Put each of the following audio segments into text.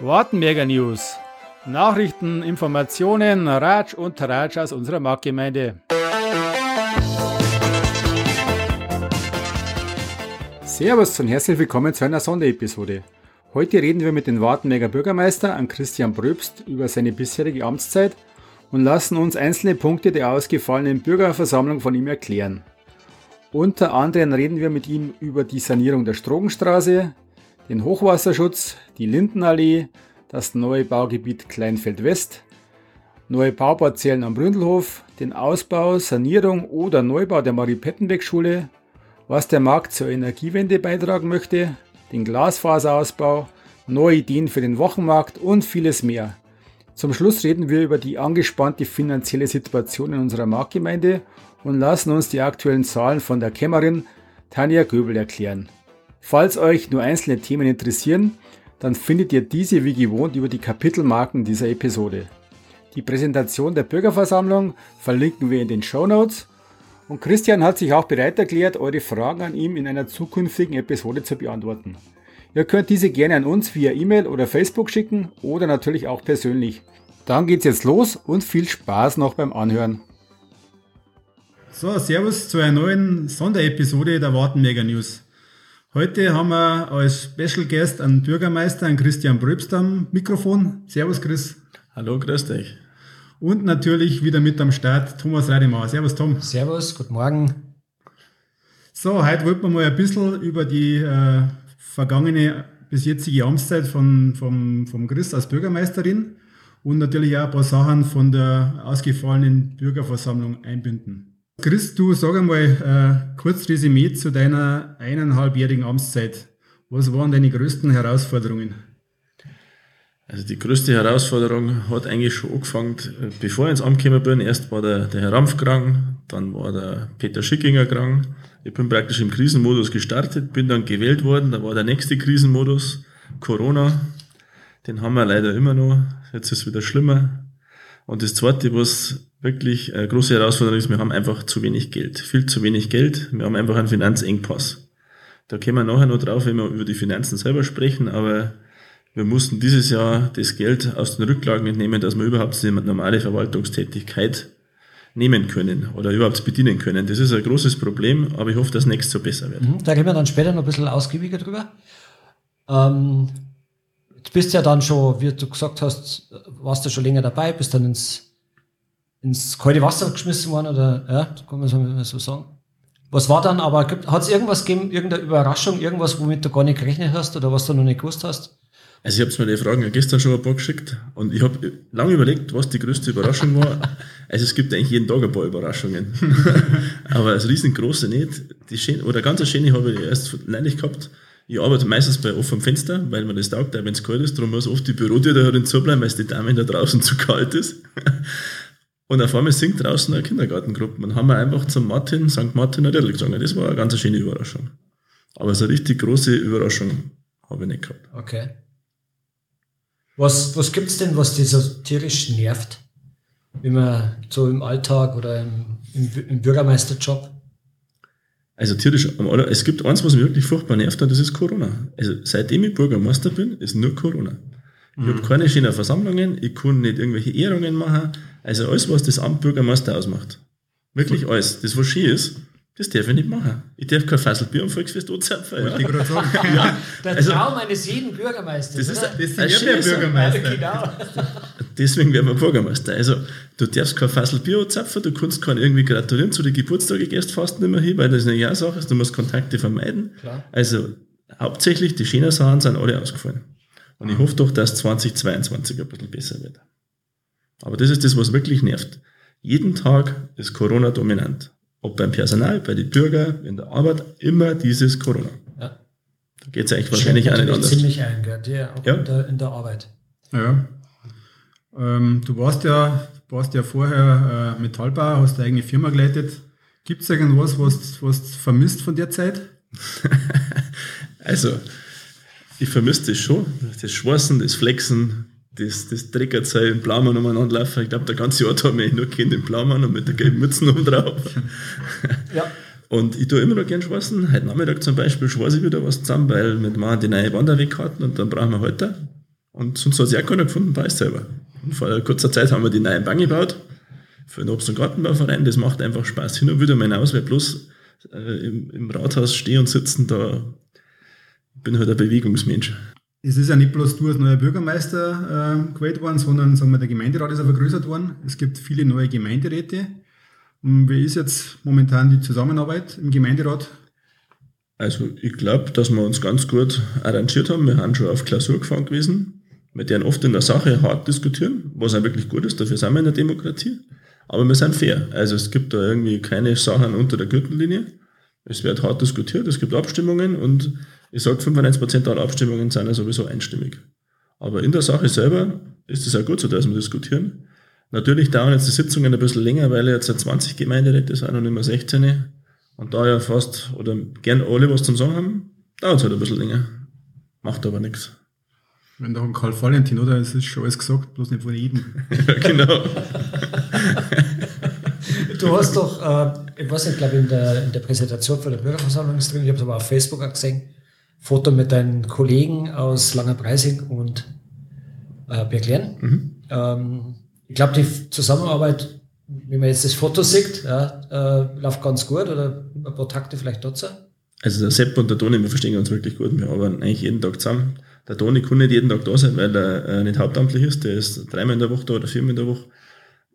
Wartenberger News. Nachrichten, Informationen, Ratsch und Tratsch aus unserer Marktgemeinde. Servus und herzlich willkommen zu einer Sonderepisode. Heute reden wir mit dem Wartenberger Bürgermeister, an Christian Bröbst, über seine bisherige Amtszeit und lassen uns einzelne Punkte der ausgefallenen Bürgerversammlung von ihm erklären. Unter anderem reden wir mit ihm über die Sanierung der Strogenstraße, den Hochwasserschutz, die Lindenallee, das neue Baugebiet Kleinfeld West, neue Bauparzellen am Bründelhof, den Ausbau, Sanierung oder Neubau der Marie-Pettenbeck-Schule, was der Markt zur Energiewende beitragen möchte, den Glasfaserausbau, neue Ideen für den Wochenmarkt und vieles mehr. Zum Schluss reden wir über die angespannte finanzielle Situation in unserer Marktgemeinde und lassen uns die aktuellen Zahlen von der Kämmerin Tanja Göbel erklären. Falls euch nur einzelne Themen interessieren, dann findet ihr diese wie gewohnt über die Kapitelmarken dieser Episode. Die Präsentation der Bürgerversammlung verlinken wir in den Show Notes und Christian hat sich auch bereit erklärt, eure Fragen an ihm in einer zukünftigen Episode zu beantworten. Ihr könnt diese gerne an uns via E-Mail oder Facebook schicken oder natürlich auch persönlich. Dann geht's jetzt los und viel Spaß noch beim Anhören. So, Servus zu einer neuen Sonderepisode der Wartenberger News. Heute haben wir als Special Guest einen Bürgermeister, einen Christian Bröbst am Mikrofon. Servus Chris. Hallo, grüß dich. Und natürlich wieder mit am Start Thomas Reidemauer. Servus Tom. Servus, guten Morgen. So, heute wollten wir mal ein bisschen über die äh, vergangene bis jetzige Amtszeit von, vom, vom Chris als Bürgermeisterin und natürlich auch ein paar Sachen von der ausgefallenen Bürgerversammlung einbinden. Chris, du sag einmal äh, kurz Resümee zu deiner eineinhalbjährigen Amtszeit. Was waren deine größten Herausforderungen? Also die größte Herausforderung hat eigentlich schon angefangen, bevor ich ins Amt gekommen bin. Erst war der, der Herr Rampf krank, dann war der Peter Schickinger krank. Ich bin praktisch im Krisenmodus gestartet, bin dann gewählt worden. Da war der nächste Krisenmodus, Corona. Den haben wir leider immer noch. Jetzt ist es wieder schlimmer. Und das zweite, was wirklich eine große Herausforderung ist, wir haben einfach zu wenig Geld. Viel zu wenig Geld. Wir haben einfach einen Finanzengpass. Da kommen wir nachher noch drauf, wenn wir über die Finanzen selber sprechen, aber wir mussten dieses Jahr das Geld aus den Rücklagen entnehmen, dass wir überhaupt eine normale Verwaltungstätigkeit nehmen können oder überhaupt bedienen können. Das ist ein großes Problem, aber ich hoffe, dass nächstes so besser wird. Mhm, da gehen wir dann später noch ein bisschen ausgiebiger drüber. Ähm, du bist ja dann schon, wie du gesagt hast, warst du schon länger dabei, bist dann ins ins kalte Wasser geschmissen worden oder ja, kann man so sagen. Was war dann aber, hat es irgendwas gegeben, irgendeine Überraschung, irgendwas, womit du gar nicht gerechnet hast oder was du noch nicht gewusst hast? Also ich habe mir die Fragen ja gestern schon ein paar geschickt und ich habe lange überlegt, was die größte Überraschung war. Also es gibt eigentlich jeden Tag ein paar Überraschungen. aber das riesengroße nicht. Die schön, oder ganz schöne habe ich erst neulich gehabt. Ich arbeite meistens bei offenem Fenster, weil man das taugt, wenn es kalt ist. Darum muss oft die Bürotür da drin zubleiben, weil es die Damen da draußen zu kalt ist. Und auf einmal singt draußen eine Kindergartengruppe. Und haben wir einfach zum Martin, St. Martin ein Lied gesungen. Das war eine ganz schöne Überraschung. Aber so eine richtig große Überraschung habe ich nicht gehabt. Okay. Was, was gibt's denn, was dich so tierisch nervt? Wenn man so im Alltag oder im, im, im Bürgermeisterjob? Also tierisch, es gibt eins, was mich wirklich furchtbar nervt, und das ist Corona. Also seitdem ich Bürgermeister bin, ist nur Corona. Ich mhm. habe keine schönen Versammlungen, ich kann nicht irgendwelche Ehrungen machen. Also alles, was das Amt Bürgermeister ausmacht. Wirklich alles. Das, was schön ist, das darf ich nicht machen. Ich darf kein Fassel Bier am Volksfest anzapfen. Ja. Ich sagen. ja. Der also, Traum eines jeden Bürgermeisters. Das ist, das ist ja der Bürgermeister. Genau. Deswegen werden wir Bürgermeister. Also, du darfst kein Fassel Bier anzapfen, du kannst keinen irgendwie gratulieren zu den Geburtstagen, gehst fast nicht mehr hin, weil das eine Ja-Sache ist, du musst Kontakte vermeiden. Klar. Also, hauptsächlich die schönen Sachen sind alle ausgefallen. Und ich hoffe doch, dass 2022 ein bisschen besser wird. Aber das ist das, was wirklich nervt. Jeden Tag ist Corona dominant. Ob beim Personal, bei den Bürgern, in der Arbeit, immer dieses Corona. Ja. Da geht es eigentlich wahrscheinlich auch nicht anders. ziemlich ein, gell? Ja, auch ja. In, der, in der Arbeit. Ja. Ähm, du warst ja, warst ja vorher äh, Metallbauer, hast eine eigene Firma geleitet. Gibt es irgendwas, was, was du vermisst von der Zeit? also, ich vermisse das schon. Das Schwarzen, das Flexen, das, das Treckerzeichen, Blaumann umeinander laufen. Ich glaube, der ganze Ort hat mich nur kennt, den Blaumann und mit der gelben Mütze oben drauf. Ja. Und ich tue immer noch gern schwarzen. Heute Nachmittag zum Beispiel schwarze ich wieder was zusammen, weil wir machen die neue Wanderwegkarten und dann brauchen wir heute. Und sonst hat sich auch keiner gefunden, weiß selber. Vor kurzer Zeit haben wir die neuen Bank gebaut für den Obst- und Gartenbauverein. Das macht einfach Spaß. Hin und wieder mal hinaus, weil bloß äh, im, im Rathaus stehen und sitzen, da bin halt ein Bewegungsmensch. Es ist ja nicht bloß du als neuer Bürgermeister äh, gewählt worden, sondern sagen wir, der Gemeinderat ist auch vergrößert worden. Es gibt viele neue Gemeinderäte. Und wie ist jetzt momentan die Zusammenarbeit im Gemeinderat? Also ich glaube, dass wir uns ganz gut arrangiert haben. Wir haben schon auf Klausur gefahren gewesen. Wir deren oft in der Sache hart diskutieren, was auch wirklich gut ist, dafür sind wir in der Demokratie. Aber wir sind fair. Also es gibt da irgendwie keine Sachen unter der Gürtellinie. Es wird hart diskutiert, es gibt Abstimmungen und ich sage, 95% aller Abstimmungen sind ja sowieso einstimmig. Aber in der Sache selber ist es auch gut so, dass wir diskutieren. Natürlich dauern jetzt die Sitzungen ein bisschen länger, weil jetzt 20 Gemeinderäte sind und nicht mehr 16. Und da ja fast oder gern alle was zum Sagen haben, dauert es halt ein bisschen länger. Macht aber nichts. Wenn doch ein Karl Valentin, oder? Es ist schon alles gesagt, bloß nicht von jedem. ja, genau. du hast doch, äh, ich weiß nicht, glaube in der, in der Präsentation von der Bürgerversammlung ist drin, ich habe es aber auf Facebook auch gesehen, Foto mit deinen Kollegen aus Langerpreising und äh, Berglen. Mhm. Ähm, ich glaube, die Zusammenarbeit, wie man jetzt das Foto sieht, ja, äh, läuft ganz gut oder ein paar Takte vielleicht dazu. Also der Sepp und der Toni, wir verstehen uns wirklich gut. Wir arbeiten eigentlich jeden Tag zusammen. Der Toni kann nicht jeden Tag da sein, weil er äh, nicht hauptamtlich ist. Der ist dreimal in der Woche da oder viermal in der Woche.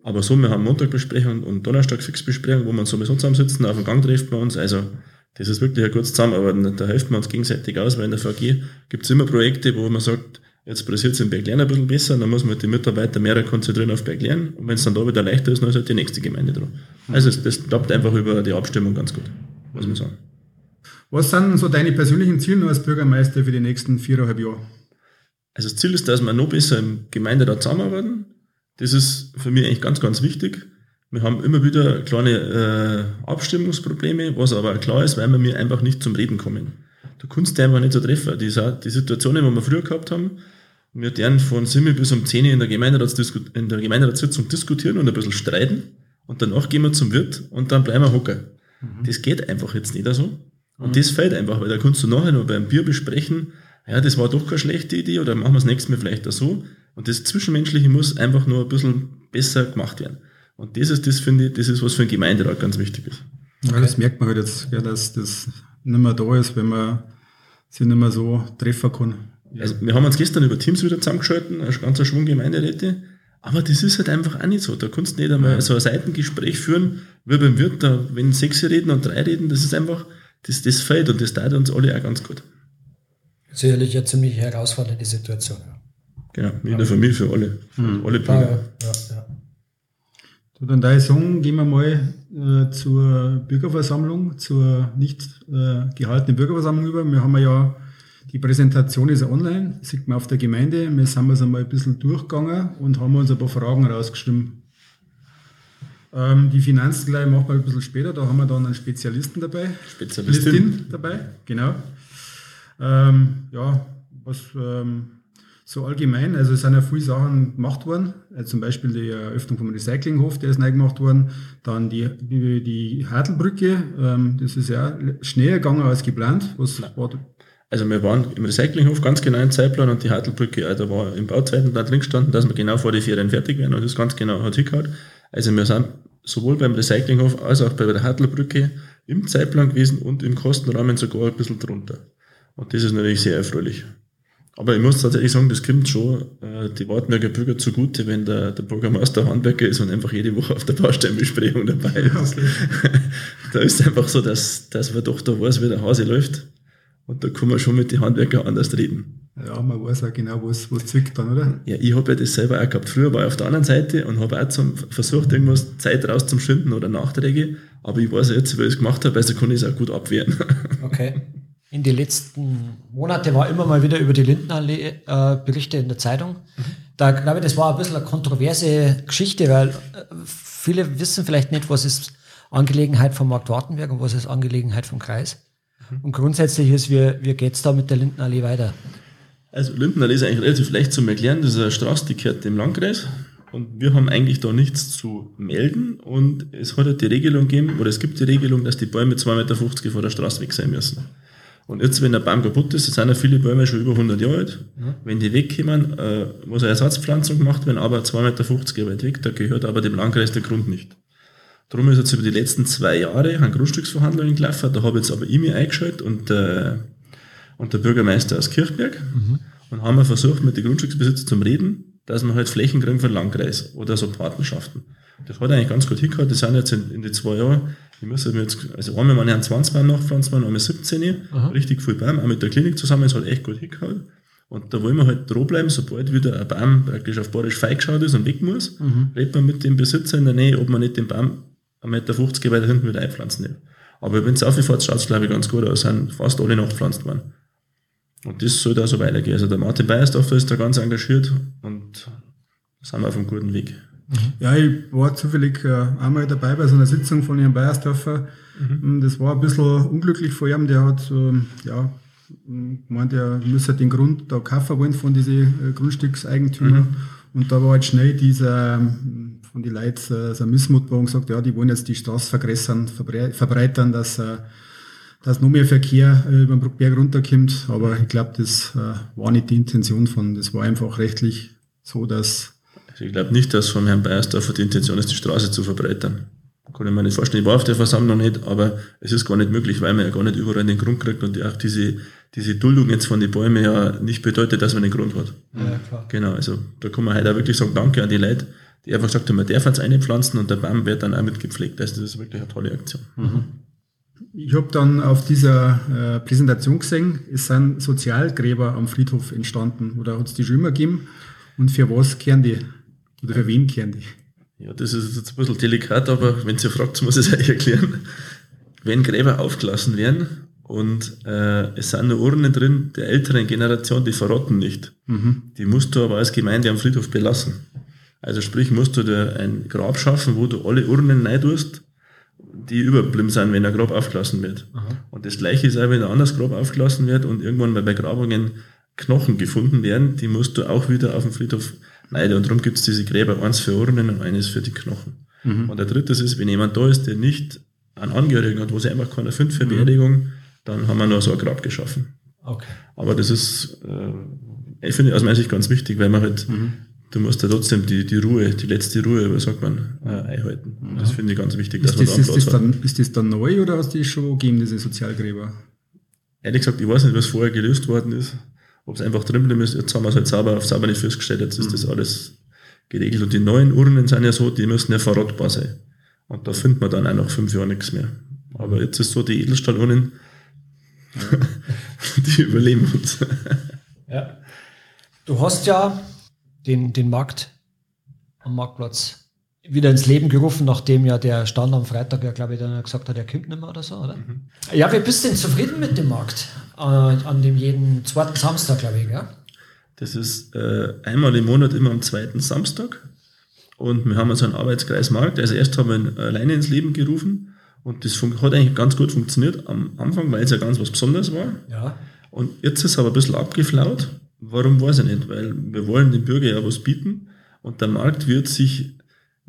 Aber so, wir haben Montagbesprechung und Donnerstag Fixbesprechung, wo wir sowieso zusammensitzen, auf dem Gang trifft man uns. Also das ist wirklich ein gutes Zusammenarbeiten. Da helfen wir uns gegenseitig aus, weil in der VG gibt es immer Projekte, wo man sagt, jetzt passiert es im Berglernen ein bisschen besser, dann muss man die Mitarbeiter mehr konzentrieren auf Berglernen. Und wenn es dann da wieder leichter ist, dann ist halt die nächste Gemeinde dran. Also das klappt einfach über die Abstimmung ganz gut, muss man sagen. Was sind so deine persönlichen Ziele als Bürgermeister für die nächsten viereinhalb Jahre? Also das Ziel ist, dass wir noch besser im Gemeinderat zusammenarbeiten. Das ist für mich eigentlich ganz, ganz wichtig. Wir haben immer wieder kleine äh, Abstimmungsprobleme, was aber klar ist, weil wir mir einfach nicht zum Reden kommen. Du kannst einfach nicht so treffen. Die, die Situationen, die wir früher gehabt haben, wir deren von 7 bis um 10 in der, in der Gemeinderatssitzung diskutieren und ein bisschen streiten und danach gehen wir zum Wirt und dann bleiben wir hocken. Mhm. Das geht einfach jetzt nicht so. Und mhm. das fällt einfach, weil da kannst du nachher noch beim Bier besprechen, ja, das war doch keine schlechte Idee oder machen wir das nächste Mal vielleicht auch so. Und das Zwischenmenschliche muss einfach nur ein bisschen besser gemacht werden. Und das ist, das finde ich, das ist, was für ein Gemeinderat ganz wichtig ist. Ja, das merkt man halt jetzt, ja, dass das nicht mehr da ist, wenn man sich nicht mehr so treffen kann. Also wir haben uns gestern über Teams wieder zusammengeschalten, ein ganzer Schwung Gemeinderäte. Aber das ist halt einfach auch nicht so. Da kannst du nicht einmal so ein Seitengespräch führen, wie beim Wirt, da, wenn sechs reden und drei reden, das ist einfach, das, das fällt und das tut uns alle auch ganz gut. Sicherlich eine ziemlich herausfordernde Situation. Ja. Genau, in der Familie für alle. Mhm. Alle Bürger. Ja, ja, ja. So, dann da ich sagen, gehen wir mal äh, zur Bürgerversammlung, zur nicht äh, gehaltenen Bürgerversammlung über. Wir haben ja die Präsentation ist online, sieht man auf der Gemeinde. Wir sind uns einmal ein bisschen durchgegangen und haben uns ein paar Fragen rausgestimmt. Ähm, die Finanzen gleich machen wir ein bisschen später, da haben wir dann einen Spezialisten dabei. Spezialistin dabei, genau. Ähm, ja, was ähm, so allgemein, also es sind ja viele Sachen gemacht worden, also zum Beispiel die Eröffnung vom Recyclinghof, der ist neu gemacht worden, dann die, die, die Hartelbrücke, ähm, das ist ja schneller gegangen als geplant. Was war also wir waren im Recyclinghof ganz genau im Zeitplan und die Hartelbrücke, also war im Bauzeiten da drin gestanden, dass wir genau vor die Ferien fertig werden und das ganz genau hat hingehauen. Also wir sind sowohl beim Recyclinghof als auch bei der Hartelbrücke im Zeitplan gewesen und im Kostenrahmen sogar ein bisschen drunter. Und das ist natürlich sehr erfreulich. Aber ich muss tatsächlich sagen, das kommt schon äh, die Wartberger Bürger zugute, wenn der, der Bürgermeister Handwerker ist und einfach jede Woche auf der Baustellenbesprechung dabei ist. Okay. da ist es einfach so, dass, dass man doch da weiß, wie der Hase läuft. Und da kann man schon mit den Handwerkern anders reden. Ja, man weiß auch genau, was, was zwickt dann, oder? Ja, ich habe ja das selber auch gehabt. Früher war ich auf der anderen Seite und habe auch zum, versucht, irgendwas Zeit rauszuschinden oder Nachträge. Aber ich weiß jetzt, weil ich es gemacht habe, also kann ich es auch gut abwehren. Okay in den letzten Monaten war immer mal wieder über die Lindenallee äh, Berichte in der Zeitung. Mhm. Da glaube ich, das war ein bisschen eine kontroverse Geschichte, weil äh, viele wissen vielleicht nicht, was ist Angelegenheit vom Markt Wartenberg und was ist Angelegenheit vom Kreis. Mhm. Und grundsätzlich ist, wie, wie geht es da mit der Lindenallee weiter? Also Lindenallee ist eigentlich relativ leicht zu erklären. Das ist eine Straße, die gehört dem Landkreis. Und wir haben eigentlich da nichts zu melden. Und es hat halt die Regelung gegeben, oder es gibt die Regelung, dass die Bäume 2,50 Meter vor der Straße weg sein müssen. Und jetzt, wenn der Baum kaputt ist, sind ja viele Bäume schon über 100 Jahre alt. Wenn die wegkommen, äh, muss eine Ersatzpflanzung gemacht werden, aber 2,50 Meter weit weg, da gehört aber dem Landkreis der Grund nicht. Darum ist jetzt über die letzten zwei Jahre ein Grundstücksverhandlungen gelaufen, da habe jetzt aber ich mich eingeschaltet und, äh, und der Bürgermeister aus Kirchberg mhm. und haben wir versucht, mit den Grundstücksbesitzern zu reden, dass wir halt Flächen kriegen für den Landkreis oder so Partnerschaften. Das hat eigentlich ganz gut hingehört. Das sind jetzt in, in die zwei Jahren, ich muss jetzt, also einmal meine 20 Baum nachpflanzen, einmal 17, Aha. richtig viel Baum, auch mit der Klinik zusammen, es hat echt gut hingehört. Und da wollen wir halt dranbleiben, sobald wieder ein Baum praktisch auf Badisch feigeschaut ist und weg muss, mhm. redet man mit dem Besitzer in der Nähe, ob man nicht den Baum 1,50 Meter weiter hinten wieder einpflanzen will. Aber wenn es aufgefährt, schaut es glaube ich ganz gut aus, sind fast alle nachgepflanzt worden. Und das soll da so weitergehen. Also der Martin Beiersdorfer ist da ganz engagiert und sind wir auf einem guten Weg. Mhm. Ja, ich war zufällig äh, einmal dabei bei so einer Sitzung von Herrn Beiersdorfer. Mhm. Das war ein bisschen unglücklich vor ihm. Der hat, ähm, ja, gemeint, er müsse den Grund da kaufen wollen von diesen äh, Grundstückseigentümern. Mhm. Und da war halt schnell dieser von die Leuten äh, so ein Missmut und gesagt, ja, die wollen jetzt die Straße vergrößern, verbreitern, dass, dass noch mehr Verkehr äh, über den Bruckberg runterkommt. Aber ich glaube, das äh, war nicht die Intention von, das war einfach rechtlich so, dass... Also ich glaube nicht, dass von Herrn Beiersdorfer die Intention ist, die Straße zu verbreitern. Kann ich mir nicht vorstellen. Ich war auf der Versammlung nicht, aber es ist gar nicht möglich, weil man ja gar nicht überall den Grund kriegt und auch diese, diese Duldung jetzt von den Bäumen ja nicht bedeutet, dass man den Grund hat. Ja, klar. Genau, also da kann man heute auch wirklich sagen, danke an die Leute, die einfach gesagt haben, man darf jetzt einpflanzen und der Baum wird dann auch mit gepflegt. Also das ist wirklich eine tolle Aktion. Mhm. Ich habe dann auf dieser äh, Präsentation gesehen, es sind Sozialgräber am Friedhof entstanden oder hat es die schon immer gegeben und für was kehren die? Oder für wen kehren die? Ja, das ist jetzt ein bisschen delikat, aber wenn Sie fragt, muss ich es euch erklären. Wenn Gräber aufgelassen werden und äh, es sind nur Urnen drin der älteren Generation, die verrotten nicht. Mhm. Die musst du aber als Gemeinde am Friedhof belassen. Also sprich, musst du dir ein Grab schaffen, wo du alle Urnen rein tust, die überblieben sind, wenn ein Grab aufgelassen wird. Aha. Und das gleiche ist auch, wenn ein anderes Grab aufgelassen wird und irgendwann mal bei Grabungen Knochen gefunden werden, die musst du auch wieder auf dem Friedhof rein. Und darum gibt es diese Gräber, eins für Urnen und eines für die Knochen. Mhm. Und der dritte ist, wenn jemand da ist, der nicht einen Angehörigen hat, wo sie einfach keiner findet für mhm. Beerdigung, dann haben wir nur so ein Grab geschaffen. Okay. Aber das ist, äh, ich finde aus meiner Sicht ganz wichtig, weil man halt mhm du musst ja trotzdem die, die Ruhe, die letzte Ruhe, was sagt man, äh, einhalten. Ja. Das finde ich ganz wichtig, ist dass das, man da ist, das dann, ist das dann neu oder hast du das schon gegeben, diese Sozialgräber? Ehrlich gesagt, ich weiß nicht, was vorher gelöst worden ist. Ob es einfach drin bleiben ist, jetzt haben wir es halt sauber auf sauber nicht festgestellt, jetzt ist mhm. das alles geregelt. Und die neuen Urnen sind ja so, die müssen ja verrottbar sein. Und da findet man dann auch nach fünf Jahren nichts mehr. Aber jetzt ist so, die Edelstahlurnen, ja. die überleben uns. ja. Du hast ja den, den Markt am Marktplatz wieder ins Leben gerufen, nachdem ja der Stand am Freitag ja, glaube ich, dann gesagt hat, er kommt nicht mehr oder so, oder? Mhm. Ja, wie bist du denn zufrieden mit dem Markt? Äh, an dem jeden zweiten Samstag, glaube ich, ja? Das ist äh, einmal im Monat immer am zweiten Samstag. Und wir haben also einen Arbeitskreismarkt. Also erst haben wir ihn alleine ins Leben gerufen. Und das hat eigentlich ganz gut funktioniert am Anfang, weil es ja ganz was Besonderes war. Ja. Und jetzt ist es aber ein bisschen abgeflaut. Warum weiß ich nicht, weil wir wollen dem Bürger ja was bieten und der Markt wird sich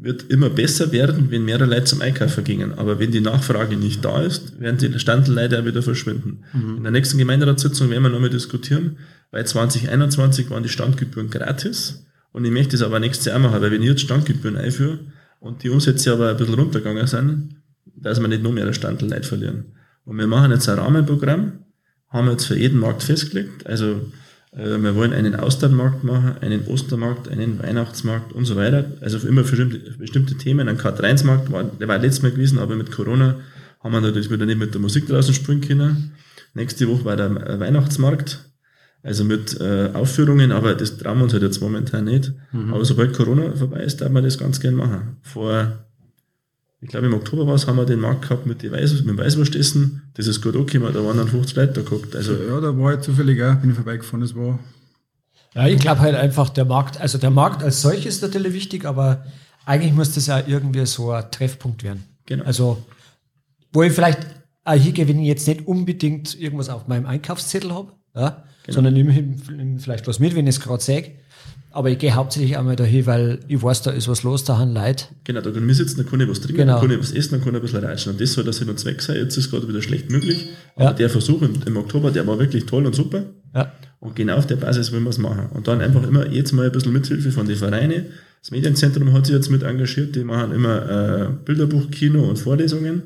wird immer besser werden, wenn mehrere Leute zum Einkaufen gingen. Aber wenn die Nachfrage nicht da ist, werden die Standel leider wieder verschwinden. Mhm. In der nächsten Gemeinderatssitzung werden wir nochmal diskutieren, weil 2021 waren die Standgebühren gratis und ich möchte das aber nächstes Jahr machen, weil wenn ich jetzt Standgebühren einführe und die Umsätze aber ein bisschen runtergegangen sind, dass wir nicht noch mehr Standel Leute verlieren. Und wir machen jetzt ein Rahmenprogramm, haben jetzt für jeden Markt festgelegt, also wir wollen einen Austernmarkt machen, einen Ostermarkt, einen Weihnachtsmarkt und so weiter. Also immer für bestimmte, bestimmte Themen. Ein K3-Markt war, der war letztes Mal gewesen, aber mit Corona haben wir natürlich wieder nicht mit der Musik draußen springen können. Nächste Woche war der Weihnachtsmarkt, also mit äh, Aufführungen, aber das trauen wir uns halt jetzt momentan nicht. Mhm. Aber sobald Corona vorbei ist, darf man das ganz gern machen. Vor ich glaube im Oktober war es, haben wir den Markt gehabt mit, die Weiß, mit dem Weißwurstessen. Das ist gut angekommen, da waren dann 50 Leute da geguckt. Also, ja, da war ich zufällig auch, bin ich vorbeigefahren, das war. Ja, ich glaube halt einfach, der Markt, also der Markt als solches ist natürlich wichtig, aber eigentlich muss das ja irgendwie so ein Treffpunkt werden. Genau. Also, wo ich vielleicht auch hingehe, wenn ich jetzt nicht unbedingt irgendwas auf meinem Einkaufszettel habe, ja, genau. sondern nehme vielleicht was mit, wenn ich es gerade sage. Aber ich gehe hauptsächlich einmal dahin, weil ich weiß, da ist was los, da haben Leute. Genau, da kann ich sitzen, da kann ich was trinken, Genau. da kann ich was essen, dann kann ich ein bisschen reitschen. Und das soll der Sinn und Zweck sein. Jetzt ist es gerade wieder schlecht möglich. Aber Ja. der Versuch im, im Oktober, der war wirklich toll und super. Ja. Und genau auf der Basis wollen wir es machen. Und dann einfach immer jetzt mal ein bisschen Mithilfe von den Vereinen. Das Medienzentrum hat sich jetzt mit engagiert, die machen immer äh, Bilderbuch, Kino und Vorlesungen.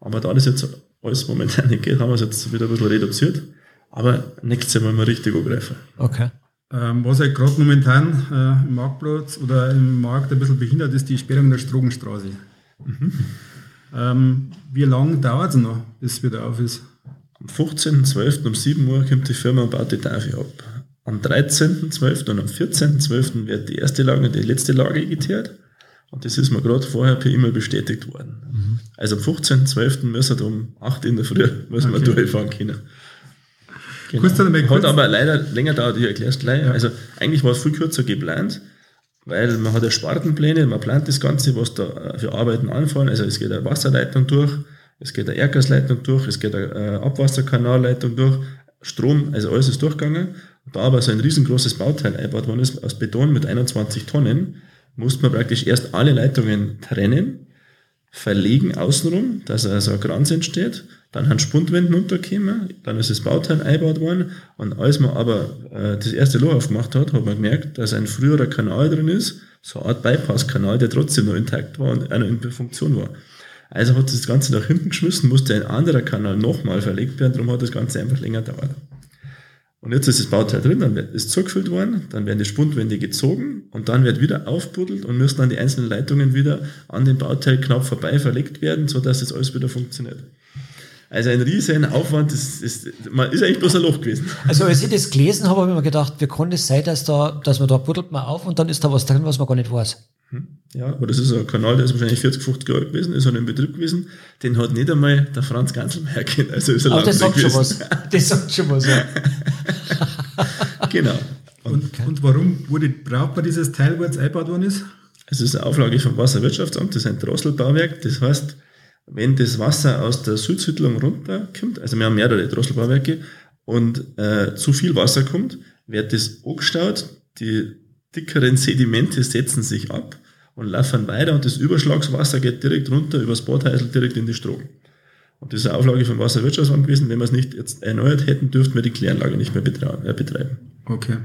Aber da das jetzt alles momentan nicht geht, haben wir es jetzt wieder ein bisschen reduziert. Aber nächstes wollen wir richtig angreifen. Okay. Ähm, was halt gerade momentan äh, im Marktplatz oder im Markt ein bisschen behindert ist, die Sperrung der Strogenstraße. Ähm, wie lange dauert es noch, bis es wieder auf ist? Am 15.12. um 7 Uhr kommt die Firma und baut die Tafel ab. Am 13.12. und am 14.12. wird die erste Lage und die letzte Lage geteert. Und das ist mir gerade vorher per E-Mail bestätigt worden. Also am 15.12. müssen wir um 8 in der Früh müssen wir Okay. durchfahren können. Genau. Du dann Hat kurz- aber leider länger dauert, ich erkläre es gleich. Also eigentlich war es viel kürzer geplant, weil man hat ja Spartenpläne, man plant das Ganze, was da äh, für Arbeiten anfallen. Also es geht eine Wasserleitung durch, es geht eine Erdgasleitung durch, es geht eine äh, Abwasserkanalleitung durch, Strom, also alles ist durchgegangen. Da aber so ein riesengroßes Bauteil eingebaut worden ist aus Beton mit 21 Tonnen, musste man praktisch erst alle Leitungen trennen, verlegen außenrum, dass also ein Kranz entsteht, dann haben Spundwänden untergekommen, dann ist das Bauteil eingebaut worden und als man aber äh, das erste Loch aufgemacht hat, hat man gemerkt, dass ein früherer Kanal drin ist, so eine Art Bypass-Kanal, der trotzdem noch intakt war und noch in Funktion war. Also hat das Ganze nach hinten geschmissen, musste ein anderer Kanal nochmal verlegt werden, darum hat das Ganze einfach länger gedauert. Und jetzt ist das Bauteil drin, dann es zugefüllt worden, dann werden die Spundwände gezogen und dann wird wieder aufbuddelt und müssen dann die einzelnen Leitungen wieder an dem Bauteil knapp vorbei verlegt werden, sodass das alles wieder funktioniert. Also ein riesen Aufwand, das, das, man ist eigentlich bloß ein Loch gewesen. Also als ich das gelesen habe, habe ich mir gedacht, wie kann das sein, dass da, dass man da buddelt man auf und dann ist da was drin, was man gar nicht weiß. Ja, aber das ist ein Kanal, der ist wahrscheinlich 40, 50 Jahre gewesen, ist halt in Betrieb gewesen. Den hat nicht einmal der Franz Ganzelmeier kennt. Also ist er Aber das sagt schon was. Das sagt schon was, ja. Genau. Und, und warum wurde, braucht man dieses Teil, wo jetzt eingebaut worden ist? Es ist eine Auflage vom Wasserwirtschaftsamt, das ist ein Drosselbauwerk. Das heißt, wenn das Wasser aus der Südsiedlung runterkommt, also wir haben mehrere Drosselbauwerke, und äh, zu viel Wasser kommt, wird das angestaut, die dickeren Sedimente setzen sich ab und laufen weiter und das Überschlagswasser geht direkt runter übers Badhäusl direkt in die Strogen. Und das ist eine Auflage vom Wasserwirtschaftsamt gewesen. Wenn wir es nicht jetzt erneuert hätten, dürften wir die Kläranlage nicht mehr äh, betreiben. Okay.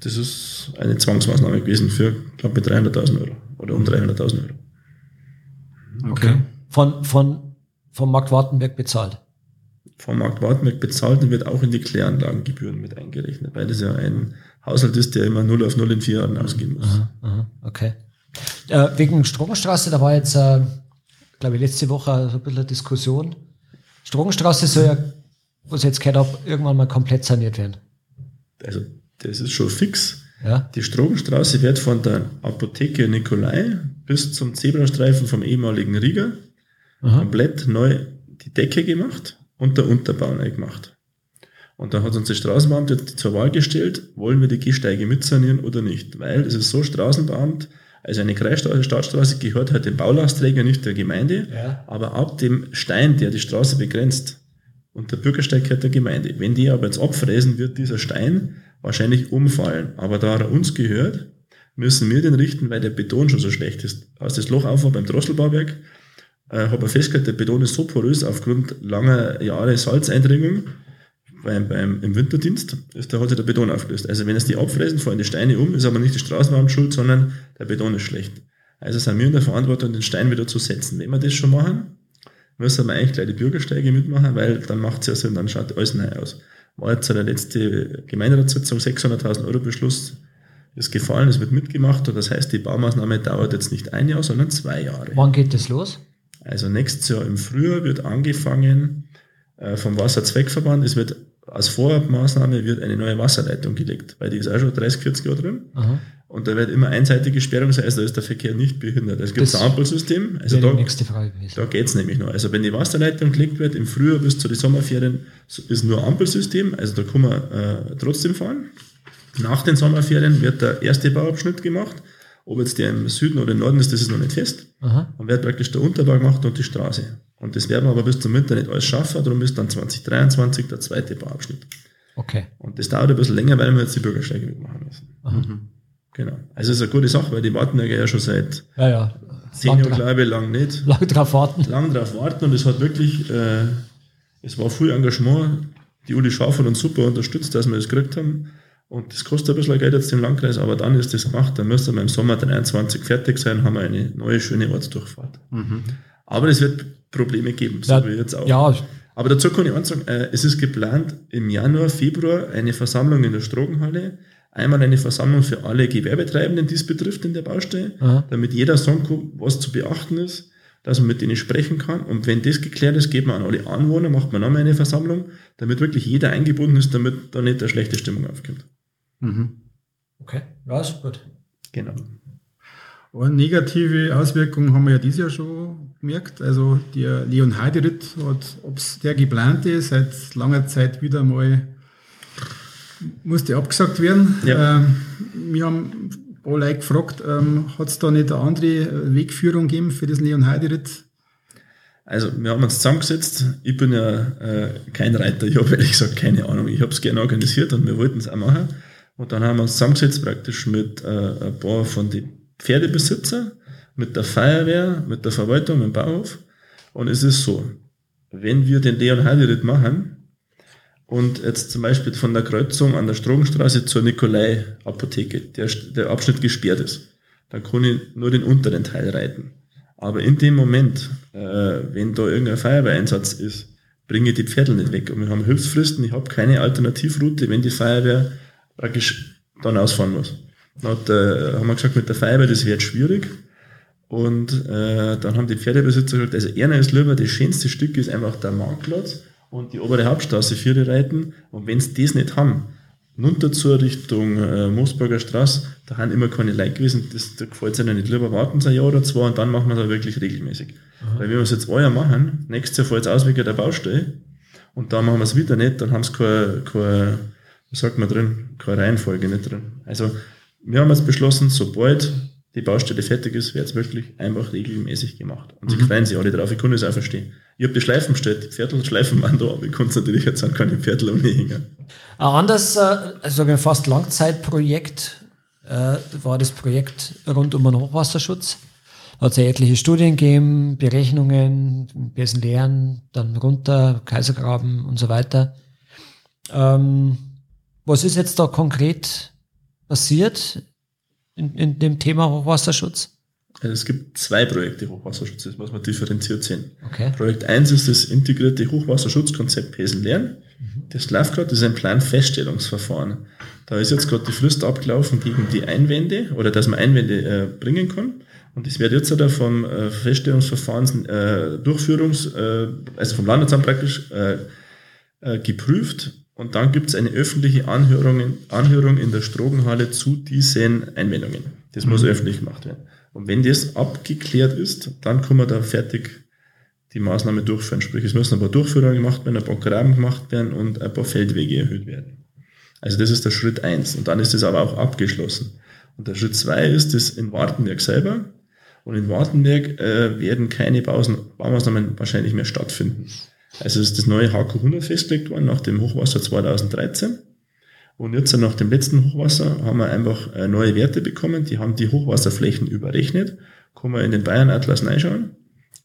Das ist eine Zwangsmaßnahme gewesen für, glaube ich, 300.000 Euro oder um 300.000 Euro. Okay. Von, von, vom Markt Wartenberg bezahlt. Vom Markt Wartenberg bezahlt und wird auch in die Kläranlagengebühren mit eingerechnet, weil das ja ein Haushalt ist, der immer 0 auf 0 in vier Jahren ausgehen muss. Aha, okay. Äh, wegen Strogenstraße, da war jetzt, äh, glaube ich, letzte Woche so ein bisschen eine Diskussion. Strogenstraße soll ja, was ich jetzt gehört habe, irgendwann mal komplett saniert werden. Also das ist schon fix. Ja? Die Strogenstraße wird von der Apotheke Nikolai bis zum Zebrastreifen vom ehemaligen Rieger Aha. komplett neu die Decke gemacht und der Unterbau neu gemacht. Und da hat uns der Straßenbeamte zur Wahl gestellt, wollen wir die Gehsteige mitsanieren oder nicht. Weil es ist so, Straßenbeamt, also eine Kreisstraße, Stadtstraße gehört halt dem Baulastträger, nicht der Gemeinde. Ja. Aber ab dem Stein, der die Straße begrenzt, und der Bürgersteig gehört der Gemeinde. Wenn die aber jetzt abfräsen, wird dieser Stein wahrscheinlich umfallen. Aber da er uns gehört, müssen wir den richten, weil der Beton schon so schlecht ist. Als das Loch auf war beim Drosselbauwerk, äh, habe ich festgestellt, der Beton ist so porös aufgrund langer Jahre Salzeindringung beim, beim, im Winterdienst, ist, da hat sich der Beton aufgelöst. Also wenn es die abfräsen, fallen die Steine um, ist aber nicht die Straßenbahn schuld, sondern der Beton ist schlecht. Also sind wir in der Verantwortung, den Stein wieder zu setzen. Wenn wir das schon machen, müssen wir eigentlich gleich die Bürgersteige mitmachen, weil dann macht es ja Sinn, dann schaut alles neu aus. War jetzt der letzte Gemeinderatssitzung, 600.000 Euro Beschluss ist gefallen, es wird mitgemacht und das heißt, die Baumaßnahme dauert jetzt nicht ein Jahr, sondern zwei Jahre. Wann geht das los? Also nächstes Jahr im Frühjahr wird angefangen äh, vom Wasserzweckverband, es wird als Vorabmaßnahme wird eine neue Wasserleitung gelegt, weil die ist auch schon 30, 40 Jahre drin. Aha. Und da wird immer einseitige Sperrung sein, also da ist der Verkehr nicht behindert. Es gibt Das ein Ampelsystem, also da, nächste Frage gewesen. da geht's nämlich noch. Also wenn die Wasserleitung gelegt wird, im Frühjahr bis zu den Sommerferien, so ist nur Ampelsystem, also da kann man äh, trotzdem fahren. Nach den Sommerferien wird der erste Bauabschnitt gemacht. Ob jetzt der im Süden oder im Norden ist, das ist noch nicht fest. Aha. Dann wird praktisch der Unterbau gemacht und die Straße. Und das werden wir aber bis zum Winter nicht alles schaffen, darum ist dann 2023 der zweite Bauabschnitt. Okay. Und das dauert ein bisschen länger, weil wir jetzt die Bürgersteige mitmachen müssen. Aha. Genau. Also es ist eine gute Sache, weil die warten ja schon seit Ja, ja. zehn Jahren, glaube ich, lang nicht. Lang drauf warten. Lang drauf warten und es hat wirklich, äh, es war viel Engagement. Die Uli Schauf hat uns super unterstützt, dass wir das gekriegt haben. Und das kostet ein bisschen Geld jetzt im Landkreis, aber dann ist das gemacht. Dann müsste wir im Sommer 23 fertig sein, haben wir eine neue, schöne Ortsdurchfahrt. Aber es wird Probleme geben, so Ja, wie jetzt auch. ja, Aber dazu kann ich eins sagen, äh, es ist geplant im Januar, Februar eine Versammlung in der Strogenhalle. Einmal eine Versammlung für alle Gewerbetreibenden, die es betrifft in der Baustelle, Aha. damit jeder sagen kann, was zu beachten ist, dass man mit denen sprechen kann. Und wenn das geklärt ist, geht man an alle Anwohner, macht man nochmal eine Versammlung, damit wirklich jeder eingebunden ist, damit da nicht eine schlechte Stimmung aufkommt. Okay. Ja, ist gut. Genau. Und negative Auswirkungen haben wir ja dieses Jahr schon gemerkt. Also der Leon Heideritt hat, ob es der geplante, seit langer Zeit wieder mal musste abgesagt werden. Ja. Ähm, wir haben ein paar Leute gefragt, ähm, hat es da nicht eine andere Wegführung gegeben für das Leon Heideritt? Also wir haben uns zusammengesetzt. Ich bin ja äh, kein Reiter, ich habe ehrlich gesagt keine Ahnung. Ich habe es gerne organisiert und wir wollten es auch machen. Und dann haben wir uns zusammengesetzt praktisch mit äh, ein paar von den Pferdebesitzer, mit der Feuerwehr, mit der Verwaltung, mit dem Bauhof. Und es ist so, wenn wir den Leon Heideritt machen und jetzt zum Beispiel von der Kreuzung an der Strogenstraße zur Nikolai-Apotheke, der, der Abschnitt gesperrt ist, dann kann ich nur den unteren Teil reiten. Aber in dem Moment, äh, wenn da irgendein Feuerwehreinsatz ist, bringe ich die Pferde nicht weg. Und wir haben Hilfsfristen, ich habe keine Alternativroute, wenn die Feuerwehr praktisch dann ausfahren muss. Dann hat, äh, haben wir gesagt, mit der Feuerwehr, das wird schwierig. Und äh, dann haben die Pferdebesitzer gesagt, also einer ist lieber, das schönste Stück ist einfach der Marktplatz und die obere Hauptstraße für die Reiten. Und wenn sie das nicht haben, runter zur Richtung äh, Moosburger Straße, da haben immer keine Leute gewesen, das, da gefällt es ihnen nicht. Lieber warten sie ein Jahr oder zwei und dann machen wir es auch wirklich regelmäßig. Weil wenn wir es jetzt Jahr machen, nächstes Jahr fällt es aus wegen der Baustelle und dann machen wir es wieder nicht, dann haben sie keine, keine, was sagt man drin, keine Reihenfolge nicht drin. Also wir haben jetzt beschlossen, sobald die Baustelle fertig ist, wird es wirklich einfach regelmäßig gemacht. Und sie freuen sich alle drauf, ich kann das auch verstehen. Ich habe die Schleifen bestellt, die Pferdl schleifen waren da, aber ich konnte natürlich jetzt an keine Pferdl umhängen. Ein anderes, äh, also ein fast Langzeitprojekt äh, war das Projekt rund um den Hochwasserschutz. Da hat es ja etliche Studien gegeben, Berechnungen, ein bisschen Lehren, dann runter, Kaisergraben und so weiter. Ähm, was ist jetzt da konkret passiert in, in dem Thema Hochwasserschutz? Also es gibt zwei Projekte Hochwasserschutz, das muss man differenziert sehen. Okay. Projekt 1 ist das integrierte Hochwasserschutzkonzept Pesen lernen. Das läuft gerade, das ist ein Planfeststellungsverfahren. Da ist jetzt gerade die Frist abgelaufen gegen die Einwände oder dass man Einwände äh, bringen kann. Und das wird jetzt da vom äh, Feststellungsverfahrens äh, Durchführungs, äh, also vom Landesamt praktisch äh, äh, geprüft. Und dann gibt es eine öffentliche Anhörung, in- Anhörung in der Strogenhalle zu diesen Einwendungen. Das muss öffentlich gemacht werden. Und wenn das abgeklärt ist, dann kann man da fertig die Maßnahme durchführen. Sprich, es müssen ein paar Durchführungen gemacht werden, ein paar Graben gemacht werden und ein paar Feldwege erhöht werden. Also das ist der Schritt eins Und dann ist das aber auch abgeschlossen. Und der Schritt zwei ist das in Wartenberg selber. Und in Wartenberg äh, werden keine Bausen, Baumaßnahmen wahrscheinlich mehr stattfinden. Also es ist das neue HQ 100 festgelegt worden nach dem Hochwasser 2013. Und jetzt nach dem letzten Hochwasser haben wir einfach äh, neue Werte bekommen. Die haben die Hochwasserflächen überrechnet. Kann man in den Bayern-Atlas reinschauen.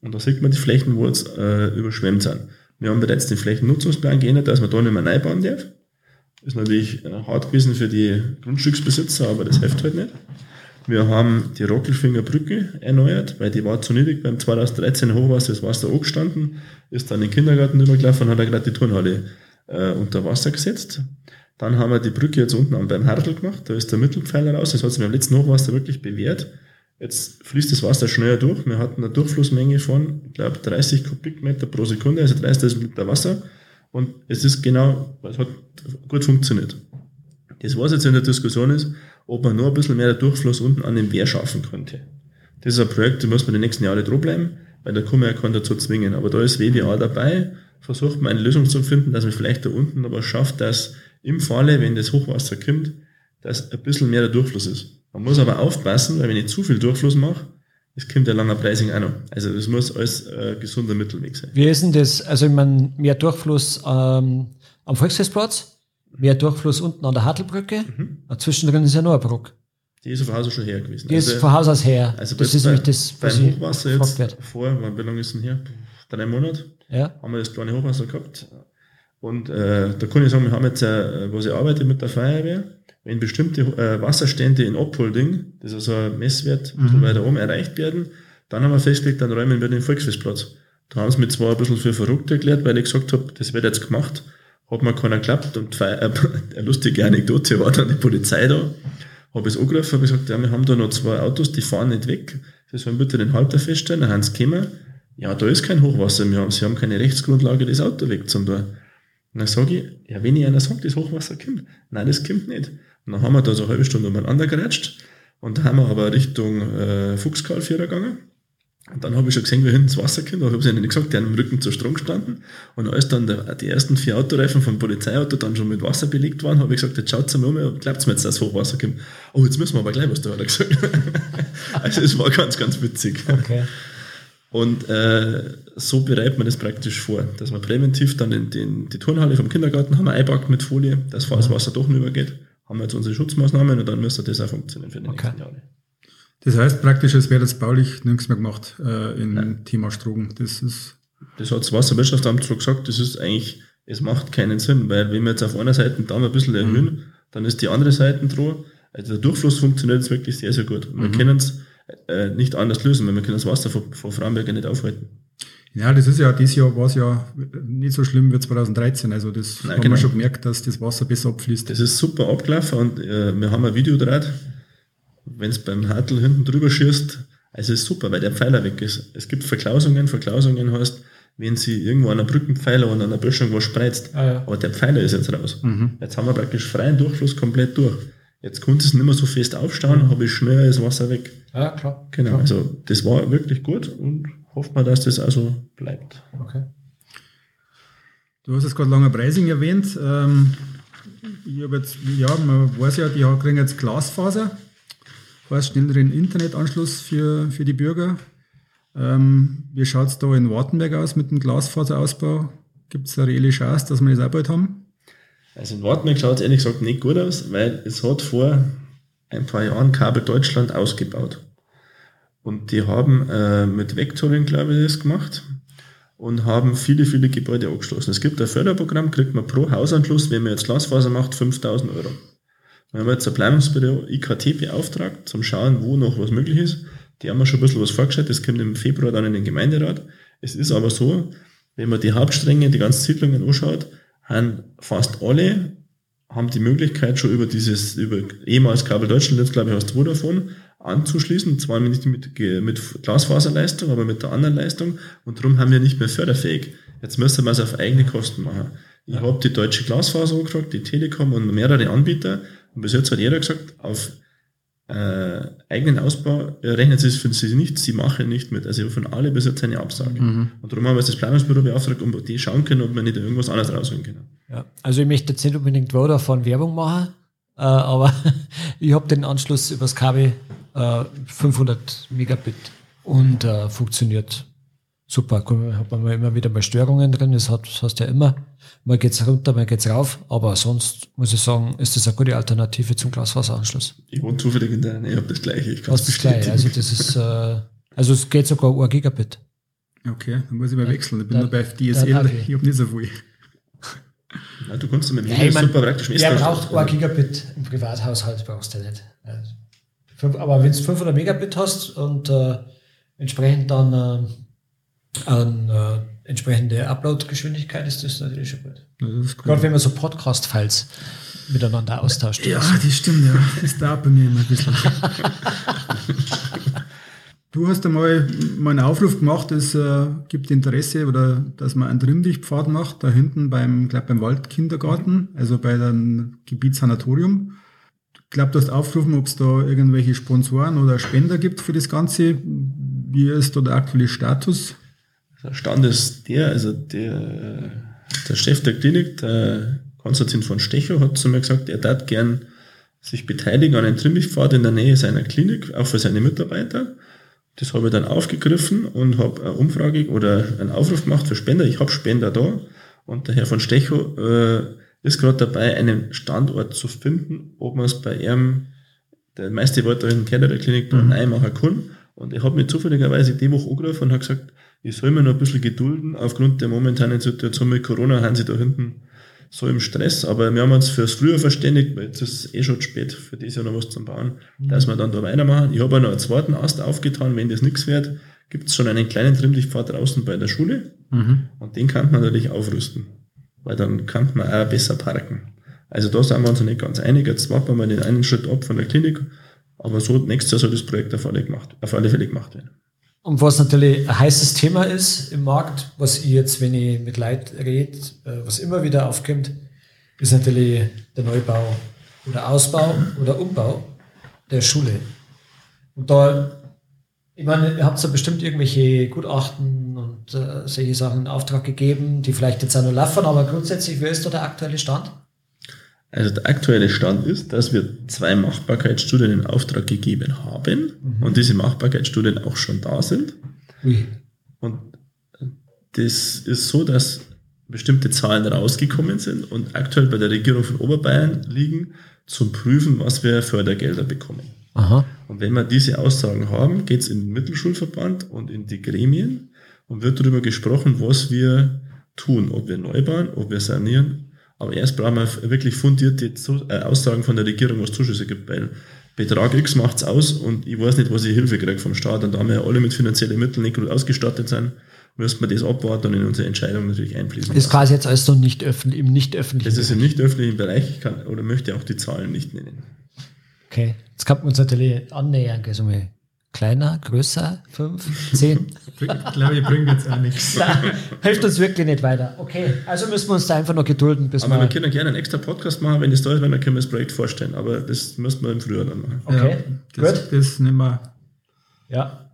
Und da sieht man die Flächen, wo jetzt äh, überschwemmt sind. Wir haben bereits den Flächennutzungsplan geändert, dass man da nicht mehr neu bauen darf. Ist natürlich äh, hart gewesen für die Grundstücksbesitzer, aber das hilft halt nicht. Wir haben die Rockelfinger Brücke erneuert, weil die war zu niedrig beim 2013 Hochwasser, das Wasser angestanden, ist dann in den Kindergarten übergelaufen und hat dann gerade die Turnhalle äh, unter Wasser gesetzt. Dann haben wir die Brücke jetzt unten am beim Hertel gemacht, da ist der Mittelpfeiler raus, das hat sich beim letzten Hochwasser wirklich bewährt. Jetzt fließt das Wasser schneller durch. Wir hatten eine Durchflussmenge von, ich glaube, 30 Kubikmeter pro Sekunde, also 30 Liter Wasser. Und es ist genau, es hat gut funktioniert. Das, was jetzt in der Diskussion ist, ob man nur ein bisschen mehr Durchfluss unten an dem Wehr schaffen könnte. Das ist ein Projekt, da muss man die nächsten Jahre dranbleiben, weil da kann man ja keinen dazu zwingen. Aber da ist WBA dabei, versucht man eine Lösung zu finden, dass man vielleicht da unten aber schafft, dass im Falle, wenn das Hochwasser kommt, dass ein bisschen mehr der Durchfluss ist. Man muss aber aufpassen, weil wenn ich zu viel Durchfluss mache, es kommt ja langer Pricing auch noch. Also das muss alles äh, gesunder Mittelweg sein. Wie ist denn das? Also, ich meine, mehr Durchfluss ähm, am Volksfestplatz, mehr Durchfluss unten an der Hartelbrücke, Mhm. zwischendrin ist ja noch eine Brücke. Die ist von Haus aus schon her gewesen. Die ist von Haus aus her. Also das bei- ist nämlich das, was beim Hochwasser jetzt wird. vor, wann- wie lange ist denn her? Drei Monate Ja, haben wir das kleine Hochwasser gehabt. Und äh, da kann ich sagen, wir haben jetzt, äh, was ich arbeite mit der Feuerwehr, wenn bestimmte äh, Wasserstände in Oppolding, das ist so ein Messwert, ein bisschen weiter oben, erreicht werden, dann haben wir festgelegt, dann räumen wir den Volksfestplatz. Da haben sie mich zwar ein bisschen für verrückt erklärt, weil ich gesagt habe, das wird jetzt gemacht, hat mir keiner geklappt und äh, eine lustige Anekdote war dann die Polizei da, habe es angerufen, habe gesagt, ja, wir haben da noch zwei Autos, die fahren nicht weg, sie sollen bitte den Halter feststellen, dann haben sie gekommen, ja, da ist kein Hochwasser, wir haben, sie haben keine Rechtsgrundlage, das Auto wegzutun. Und dann sage ich, ja, wenn ich einer sagt, das Hochwasser kommt. Nein, das kommt nicht. Und dann haben wir da so eine halbe Stunde umeinander geratscht. Und dann haben wir aber Richtung äh, Fuchskalvierer gegangen. Und dann habe ich schon gesehen, wie hinten das Wasser kommt. Aber ich habe es ihnen nicht gesagt, die haben im Rücken zur Strom gestanden. Und als dann der, die ersten vier Autoreifen vom Polizeiauto dann schon mit Wasser belegt waren, habe ich gesagt, jetzt schaut's mal um, glaubt mir jetzt, dass Hochwasser kommt. Oh, jetzt müssen wir aber gleich was da, hat er gesagt. also es war ganz, ganz witzig. okay. Und äh, so bereitet man das praktisch vor, dass man präventiv dann in den, die Turnhalle vom Kindergarten haben wir einpackt mit Folie, dass falls Wasser doch nicht übergeht, haben wir jetzt unsere Schutzmaßnahmen und dann müsste das auch funktionieren für die Okay. nächsten Jahre. Das heißt praktisch, es wird jetzt baulich nichts mehr gemacht äh, im Thema Strogen. Das ist Das hat das Wasserwirtschaftsamt so gesagt, das ist eigentlich, es macht keinen Sinn, weil wenn wir jetzt auf einer Seite den Damm ein bisschen erhöhen, dann ist die andere Seite dran. Also der Durchfluss funktioniert jetzt wirklich sehr, sehr gut. Wir können es äh, nicht anders lösen, weil wir können das Wasser von, von Framberg nicht aufhalten. Ja, das ist ja, dieses Jahr war es ja nicht so schlimm wie 2013. Also das Nein, haben genau. wir schon gemerkt, dass das Wasser besser abfließt. Das ist super abgelaufen und äh, wir haben ein Video draht, wenn es beim Hartl hinten drüber schießt, also ist super, weil der Pfeiler weg ist. Es gibt Verklausungen, Verklausungen heißt, wenn sie irgendwo an einer Brückenpfeiler und an einer Böschung was spreizt, Ah, ja. aber der Pfeiler ist jetzt raus. Jetzt haben wir praktisch freien Durchfluss komplett durch. Jetzt konnte es nicht mehr so fest aufstauen, habe ich schnell das Wasser weg. Ja, klar. Genau, Klar. also das war wirklich gut und hofft man, dass das also bleibt. Okay. Du hast jetzt gerade Langer Preising erwähnt. Ähm, ich habe jetzt, ja, man weiß ja, die kriegen jetzt Glasfaser, heißt schnelleren Internetanschluss für, für die Bürger. Ähm, wie schaut es da in Wartenberg aus mit dem Glasfaserausbau? Gibt es eine reelle Chance, dass wir das auch bald haben? Also in Wartberg schaut es ehrlich gesagt nicht gut aus, weil es hat vor ein paar Jahren Kabel Deutschland ausgebaut. Und die haben äh, mit Vectoring, glaube ich, das gemacht und haben viele, viele Gebäude angeschlossen. Es gibt ein Förderprogramm, kriegt man pro Hausanschluss, wenn man jetzt Glasfaser macht, 5000 Euro. Wir haben jetzt ein Planungsbüro IKT beauftragt, zum Schauen, wo noch was möglich ist. Die haben mir schon ein bisschen was vorgestellt, das kommt im Februar dann in den Gemeinderat. Es ist aber so, wenn man die Hauptstränge, die ganzen Siedlungen anschaut, haben fast alle haben die Möglichkeit schon über dieses, über ehemals Kabel Deutschland, jetzt glaube ich aus zwei davon, anzuschließen, zwar nicht mit, mit Glasfaserleistung, aber mit der anderen Leistung und darum haben wir nicht mehr förderfähig. Jetzt müssen wir es auf eigene Kosten machen. Ich habe die deutsche Glasfaser angefragt, die Telekom und mehrere Anbieter und bis jetzt hat jeder gesagt, auf äh, eigenen Ausbau rechnen sie es für sie nicht, sie machen nicht mit. Also von alle bis jetzt eine Absage. Und darum haben wir jetzt das Planungsbüro beauftragt, um die schauen können, ob wir nicht irgendwas anderes rausholen können. Ja. Also ich möchte jetzt nicht unbedingt Vodafone Werbung machen, äh, aber ich habe den Anschluss übers Kabel äh, 500 Megabit und äh, funktioniert super. Hat man immer wieder mal Störungen drin, das hat, das heißt ja immer, mal geht's runter, mal geht's rauf, aber sonst muss ich sagen, ist das eine gute Alternative zum Glasfaseranschluss. Ich wohne zufällig in der Nähe, habe das gleiche. Ich kann Das ist gleich. Also das ist, äh, also es geht sogar 1 Gigabit. Okay, dann muss ich mal wechseln. Ich bin dann- nur bei DSL, ich. ich habe nicht so viel. Ja, du kannst mit dem Ja, Handy ich mein, super praktisch Wer messen. braucht 1 Gigabit im Privathaushalt, brauchst du nicht. Also, Aber wenn du 500 Megabit hast und äh, entsprechend dann äh, an, äh, entsprechende Upload-Geschwindigkeit, ist das natürlich schon gut. Ja, Gerade wenn man so Podcast-Files miteinander austauscht. Ja, das stimmt, ja. Das dauert bei mir immer ein bisschen. Du hast einmal mal einen Aufruf gemacht, es äh, gibt Interesse oder dass man einen Trimmdichtpfad macht, da hinten beim, glaub, beim Waldkindergarten, also bei dem Gebietssanatorium. Ich glaube, du hast aufgerufen, ob es da irgendwelche Sponsoren oder Spender gibt für das Ganze. Wie ist da der aktuelle Status? Der Stand ist der, also der, der Chef der Klinik, der Konstantin von Stechow, hat zu mir gesagt, er darf gern sich beteiligen an einem Trimmlichtpfad in der Nähe seiner Klinik, auch für seine Mitarbeiter. Das habe ich dann aufgegriffen und habe eine Umfrage oder einen Aufruf gemacht für Spender. Ich habe Spender da und der Herr von Stechow äh, ist gerade dabei, einen Standort zu finden, ob man es bei ihm der meiste wollte in der Klinik mhm. machen können. Und ich habe mir zufälligerweise die Woche angerufen und habe gesagt, ich soll mir noch ein bisschen gedulden. Aufgrund der momentanen Situation mit Corona haben sie da hinten so im Stress. Aber wir haben uns fürs Frühjahr verständigt, weil jetzt ist es eh schon spät, für dieses Jahr noch was zum Bauen, mhm. dass wir dann da weitermachen. Ich habe auch noch einen zweiten Ast aufgetan. Wenn das nichts wird, gibt es schon einen kleinen Trimmlichtpfad draußen bei der Schule. Mhm. Und den kann man natürlich aufrüsten. Weil dann kann man auch besser parken. Also da sind wir uns noch nicht ganz einig. Jetzt warten wir den einen Schritt ab von der Klinik. Aber so nächstes Jahr soll das Projekt auf alle, gemacht, auf alle Fälle gemacht werden. Und was natürlich ein heißes Thema ist im Markt, was ich jetzt, wenn ich mit Leuten rede, äh, was immer wieder aufkommt, ist natürlich der Neubau oder Ausbau oder Umbau der Schule. Und da, ich meine, ihr habt ja bestimmt irgendwelche Gutachten und äh, solche Sachen in Auftrag gegeben, die vielleicht jetzt auch noch laufen, aber grundsätzlich, wie ist da der aktuelle Stand? Also der aktuelle Stand ist, dass wir zwei Machbarkeitsstudien in Auftrag gegeben haben mhm. und diese Machbarkeitsstudien auch schon da sind. Ui. Und das ist so, dass bestimmte Zahlen rausgekommen sind und aktuell bei der Regierung von Oberbayern liegen, zum Prüfen, was wir Fördergelder bekommen. Aha. Und wenn wir diese Aussagen haben, geht es in den Mittelschulverband und in die Gremien und wird darüber gesprochen, was wir tun, ob wir neu bauen, ob wir sanieren aber erst brauchen wir wirklich fundierte äh, Aussagen von der Regierung, was Zuschüsse gibt, weil Betrag X macht es aus und ich weiß nicht, was ich Hilfe kriege vom Staat. Und da wir alle mit finanziellen Mitteln nicht gut ausgestattet sind, müsste man das abwarten und in unsere Entscheidung natürlich einfließen. Das ist quasi jetzt alles so nicht öffentlich, im nicht öffentlichen Das ist im nicht öffentlichen Bereich, ich kann oder möchte auch die Zahlen nicht nennen. Okay, jetzt kann man uns natürlich annähern, also mal Kleiner, größer, fünf, zehn? ich glaube, ihr bringt jetzt auch nichts. Nein, hilft uns wirklich nicht weiter. Okay, also müssen wir uns da einfach noch gedulden, bis Aber wir können gerne einen extra Podcast machen, wenn es da ist, wenn dann können wir das Projekt vorstellen. Aber das müssen wir im Frühjahr dann machen. Okay, ja, das, gut. Das nehmen wir. Ja.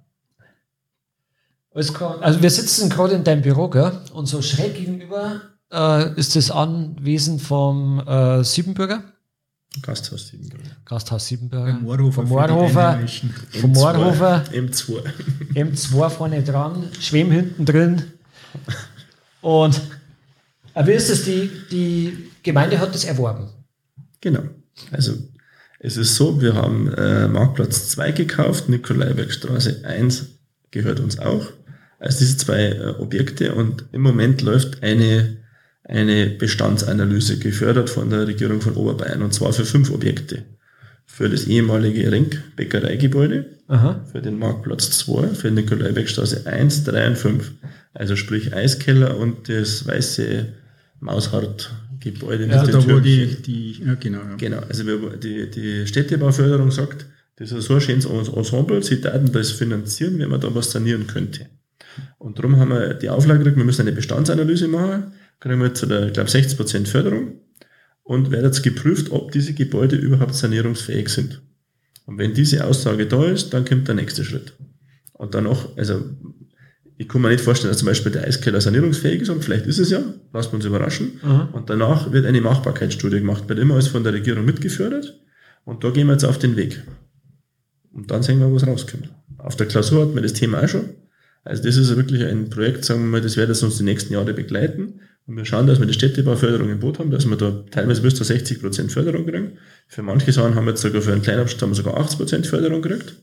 Also wir sitzen gerade in deinem Büro, gell? Und so schräg gegenüber äh, ist das Anwesen vom äh, Siebenbürger. Gasthaus Siebenbürger. Gasthaus Siebenbürger. Vom Moorhofer. Vom Moorhofer. Vom Moorhofer. M2. M2 vorne dran, Schwemm hinten drin. Und wie ist es? Die, die Gemeinde hat das erworben. Genau. Also es ist so, wir haben äh, Marktplatz 2 gekauft, Nikolaibergstraße 1 gehört uns auch. Also diese zwei äh, Objekte und im Moment läuft eine eine Bestandsanalyse gefördert von der Regierung von Oberbayern und zwar für fünf Objekte. Für das ehemalige Rink Bäckereigebäude, Aha. für den Marktplatz 2, für Nikolaibeckstraße 1, 3 und 5. Also sprich Eiskeller und das weiße Maushartgebäude ja, mit da wo die, die ja, genau. Ja. Genau, also die, die Städtebauförderung sagt, das ist so ein schönes Ensemble, sie daten das finanzieren, wenn man da was sanieren könnte. Und darum haben wir die Auflage gekriegt, wir müssen eine Bestandsanalyse machen kriegen wir zu der, ich glaube, 60% Förderung und wird jetzt geprüft, ob diese Gebäude überhaupt sanierungsfähig sind. Und wenn diese Aussage da ist, dann kommt der nächste Schritt. Und dann noch, also ich kann mir nicht vorstellen, dass zum Beispiel der Eiskeller sanierungsfähig ist, und vielleicht ist es ja, lassen wir uns überraschen. Mhm. Und danach wird eine Machbarkeitsstudie gemacht, wird immer alles von der Regierung mitgefördert. Und da gehen wir jetzt auf den Weg. Und dann sehen wir, was rauskommt. Auf der Klausur hatten wir das Thema auch schon. Also das ist wirklich ein Projekt, sagen wir mal, das wird uns die nächsten Jahre begleiten. Und wir schauen, dass wir die Städtebauförderung im Boot haben, dass wir da teilweise bis zu 60 Prozent Förderung kriegen. Für manche Sachen haben wir jetzt sogar für einen Kleinabschnitt haben wir sogar 80 Prozent Förderung gekriegt,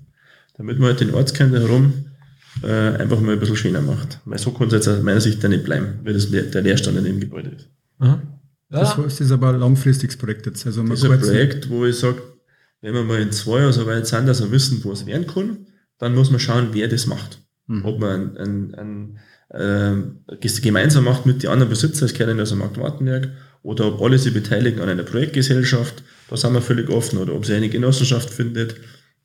damit man halt den Ortskern herum äh, einfach mal ein bisschen schöner macht. Weil so kann es jetzt aus meiner Sicht dann nicht bleiben, weil das der Leerstand in dem Gebäude ist. Ja. Das ist aber ein langfristiges Projekt jetzt. Also das ist ein Projekt, wo ich sage, wenn wir mal in zwei Jahren so weit sind, dass wir wissen, wo es werden kann, dann muss man schauen, wer das macht. Mhm. Ob man ein, ein, ein äh, gemeinsam macht mit den anderen Besitzern, es kennen aus dem Markt Wartenberg, oder ob alle sich beteiligen an einer Projektgesellschaft, da sind wir völlig offen, oder ob sie eine Genossenschaft findet,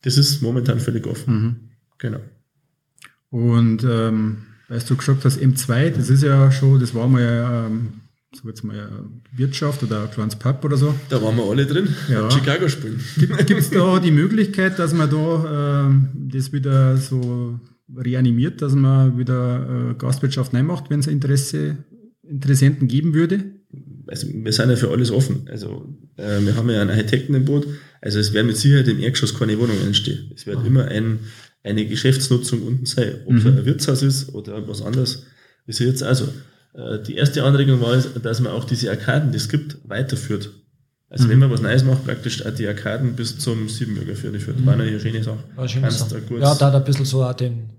das ist momentan völlig offen. Mhm. Genau. Und ähm, weißt du gesagt hast, M2, das ist ja schon, das war mal ähm, so jetzt mal Wirtschaft oder ein kleines Pub oder so. Da waren wir alle drin, ja. Chicago spielen. Gibt es da die Möglichkeit, dass man da ähm, das wieder so reanimiert, dass man wieder äh, Gastwirtschaft reinmacht, wenn es Interesse, Interessenten geben würde? Also wir sind ja für alles offen. Also äh, wir haben ja einen Architekten im Boot. Also es werden mit Sicherheit im Erdgeschoss keine Wohnungen entstehen. Es wird Aha. immer ein, eine Geschäftsnutzung unten sein. Ob es mhm. ein Wirtshaus ist oder was anderes. ist jetzt also. Äh, die erste Anregung war, dass man auch diese Arkaden, die es gibt, weiterführt. Also wenn man was Neues macht, praktisch auch die Arkaden bis zum Siebenbürger führen. Ich finde, mhm. war eine schöne Sache. War schön Kannst ja, da hat ein bisschen so auch den,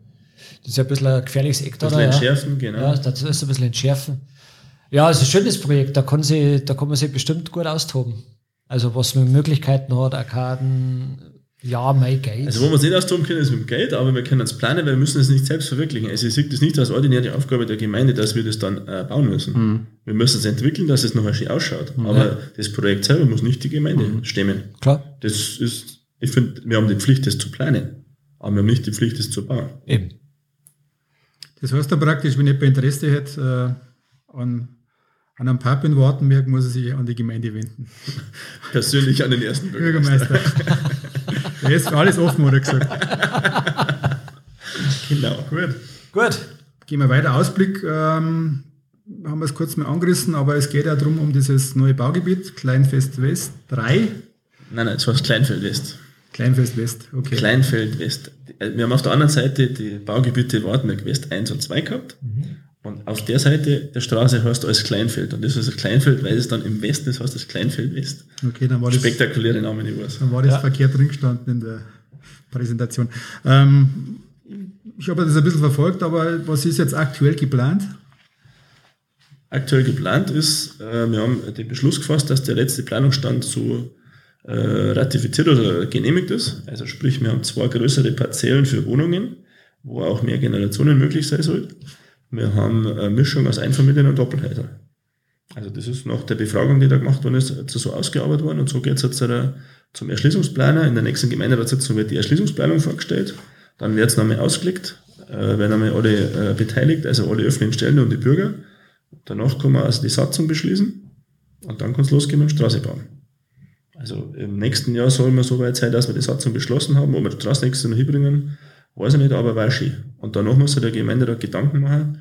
das ist ja ein bisschen ein gefährliches Eck da. Ein bisschen entschärfen, ja. genau. Ja, das ist ein bisschen entschärfen. Ja, es ist ein schönes Projekt, da kann, sie, da kann man sich bestimmt gut austoben. Also was man Möglichkeiten hat, Arkaden, ja, mein Geld. Also wo wir es nicht austoben können, ist mit dem Geld, aber wir können es planen, weil wir müssen es nicht selbst verwirklichen. Also ich sehe das nicht als ordinäre Aufgabe der Gemeinde, dass wir das dann äh, bauen müssen. Mhm. Wir müssen es entwickeln, dass es nachher schön ausschaut. Mhm. Aber das Projekt selber muss nicht die Gemeinde mhm. stemmen. Klar. Das ist, ich finde, wir haben die Pflicht, das zu planen. Aber wir haben nicht die Pflicht, das zu bauen. Eben. Das heißt dann praktisch, wenn jemand Interesse hat äh, an an einem Pub in Wartenberg muss er sich an die Gemeinde wenden. Persönlich an den ersten Bürgermeister. Der ist für alles offen, hat er gesagt. Genau. Gut. Gut. Gehen wir weiter. Ausblick ähm, haben wir es kurz mal angerissen, aber es geht ja darum, um dieses neue Baugebiet, Kleinfest West 3. Nein, nein, es war Kleinfeld West. Kleinfest West, okay. Kleinfeld West. Wir haben auf der anderen Seite die Baugebiete Wartenberg West 1 und 2 gehabt. Mhm. Und auf der Seite der Straße heißt alles Kleinfeld. Und das ist das Kleinfeld, weil es dann im Westen ist, heißt das Kleinfeld West. Okay, dann war das. Spektakuläre Namen, ich weiß. Dann war das ja. verkehrt drin gestanden in der Präsentation. Ähm, ich habe das ein bisschen verfolgt, aber was ist jetzt aktuell geplant? Aktuell geplant ist, äh, wir haben den Beschluss gefasst, dass der letzte Planungsstand so äh, ratifiziert oder genehmigt ist. Also sprich, wir haben zwei größere Parzellen für Wohnungen, wo auch mehr Generationen möglich sein soll. Wir haben eine Mischung aus Einfamilien- und Doppelhäusern. Also das ist nach der Befragung, die da gemacht worden ist, so ausgearbeitet worden. Und so geht es jetzt zum Erschließungsplaner. In der nächsten Gemeinderatssitzung wird die Erschließungsplanung vorgestellt. Dann wird es nochmal ausgelegt, äh, werden einmal alle äh, beteiligt, also alle öffentlichen Stellen und die Bürger. Danach kann man also die Satzung beschließen und dann kann es losgehen mit dem Straße bauen. Also im nächsten Jahr soll man so weit sein, dass wir die Satzung beschlossen haben, ob wir die Straßennächste noch hinbringen, weiß ich nicht, aber war schön. Und danach muss sich der Gemeinderat Gedanken machen,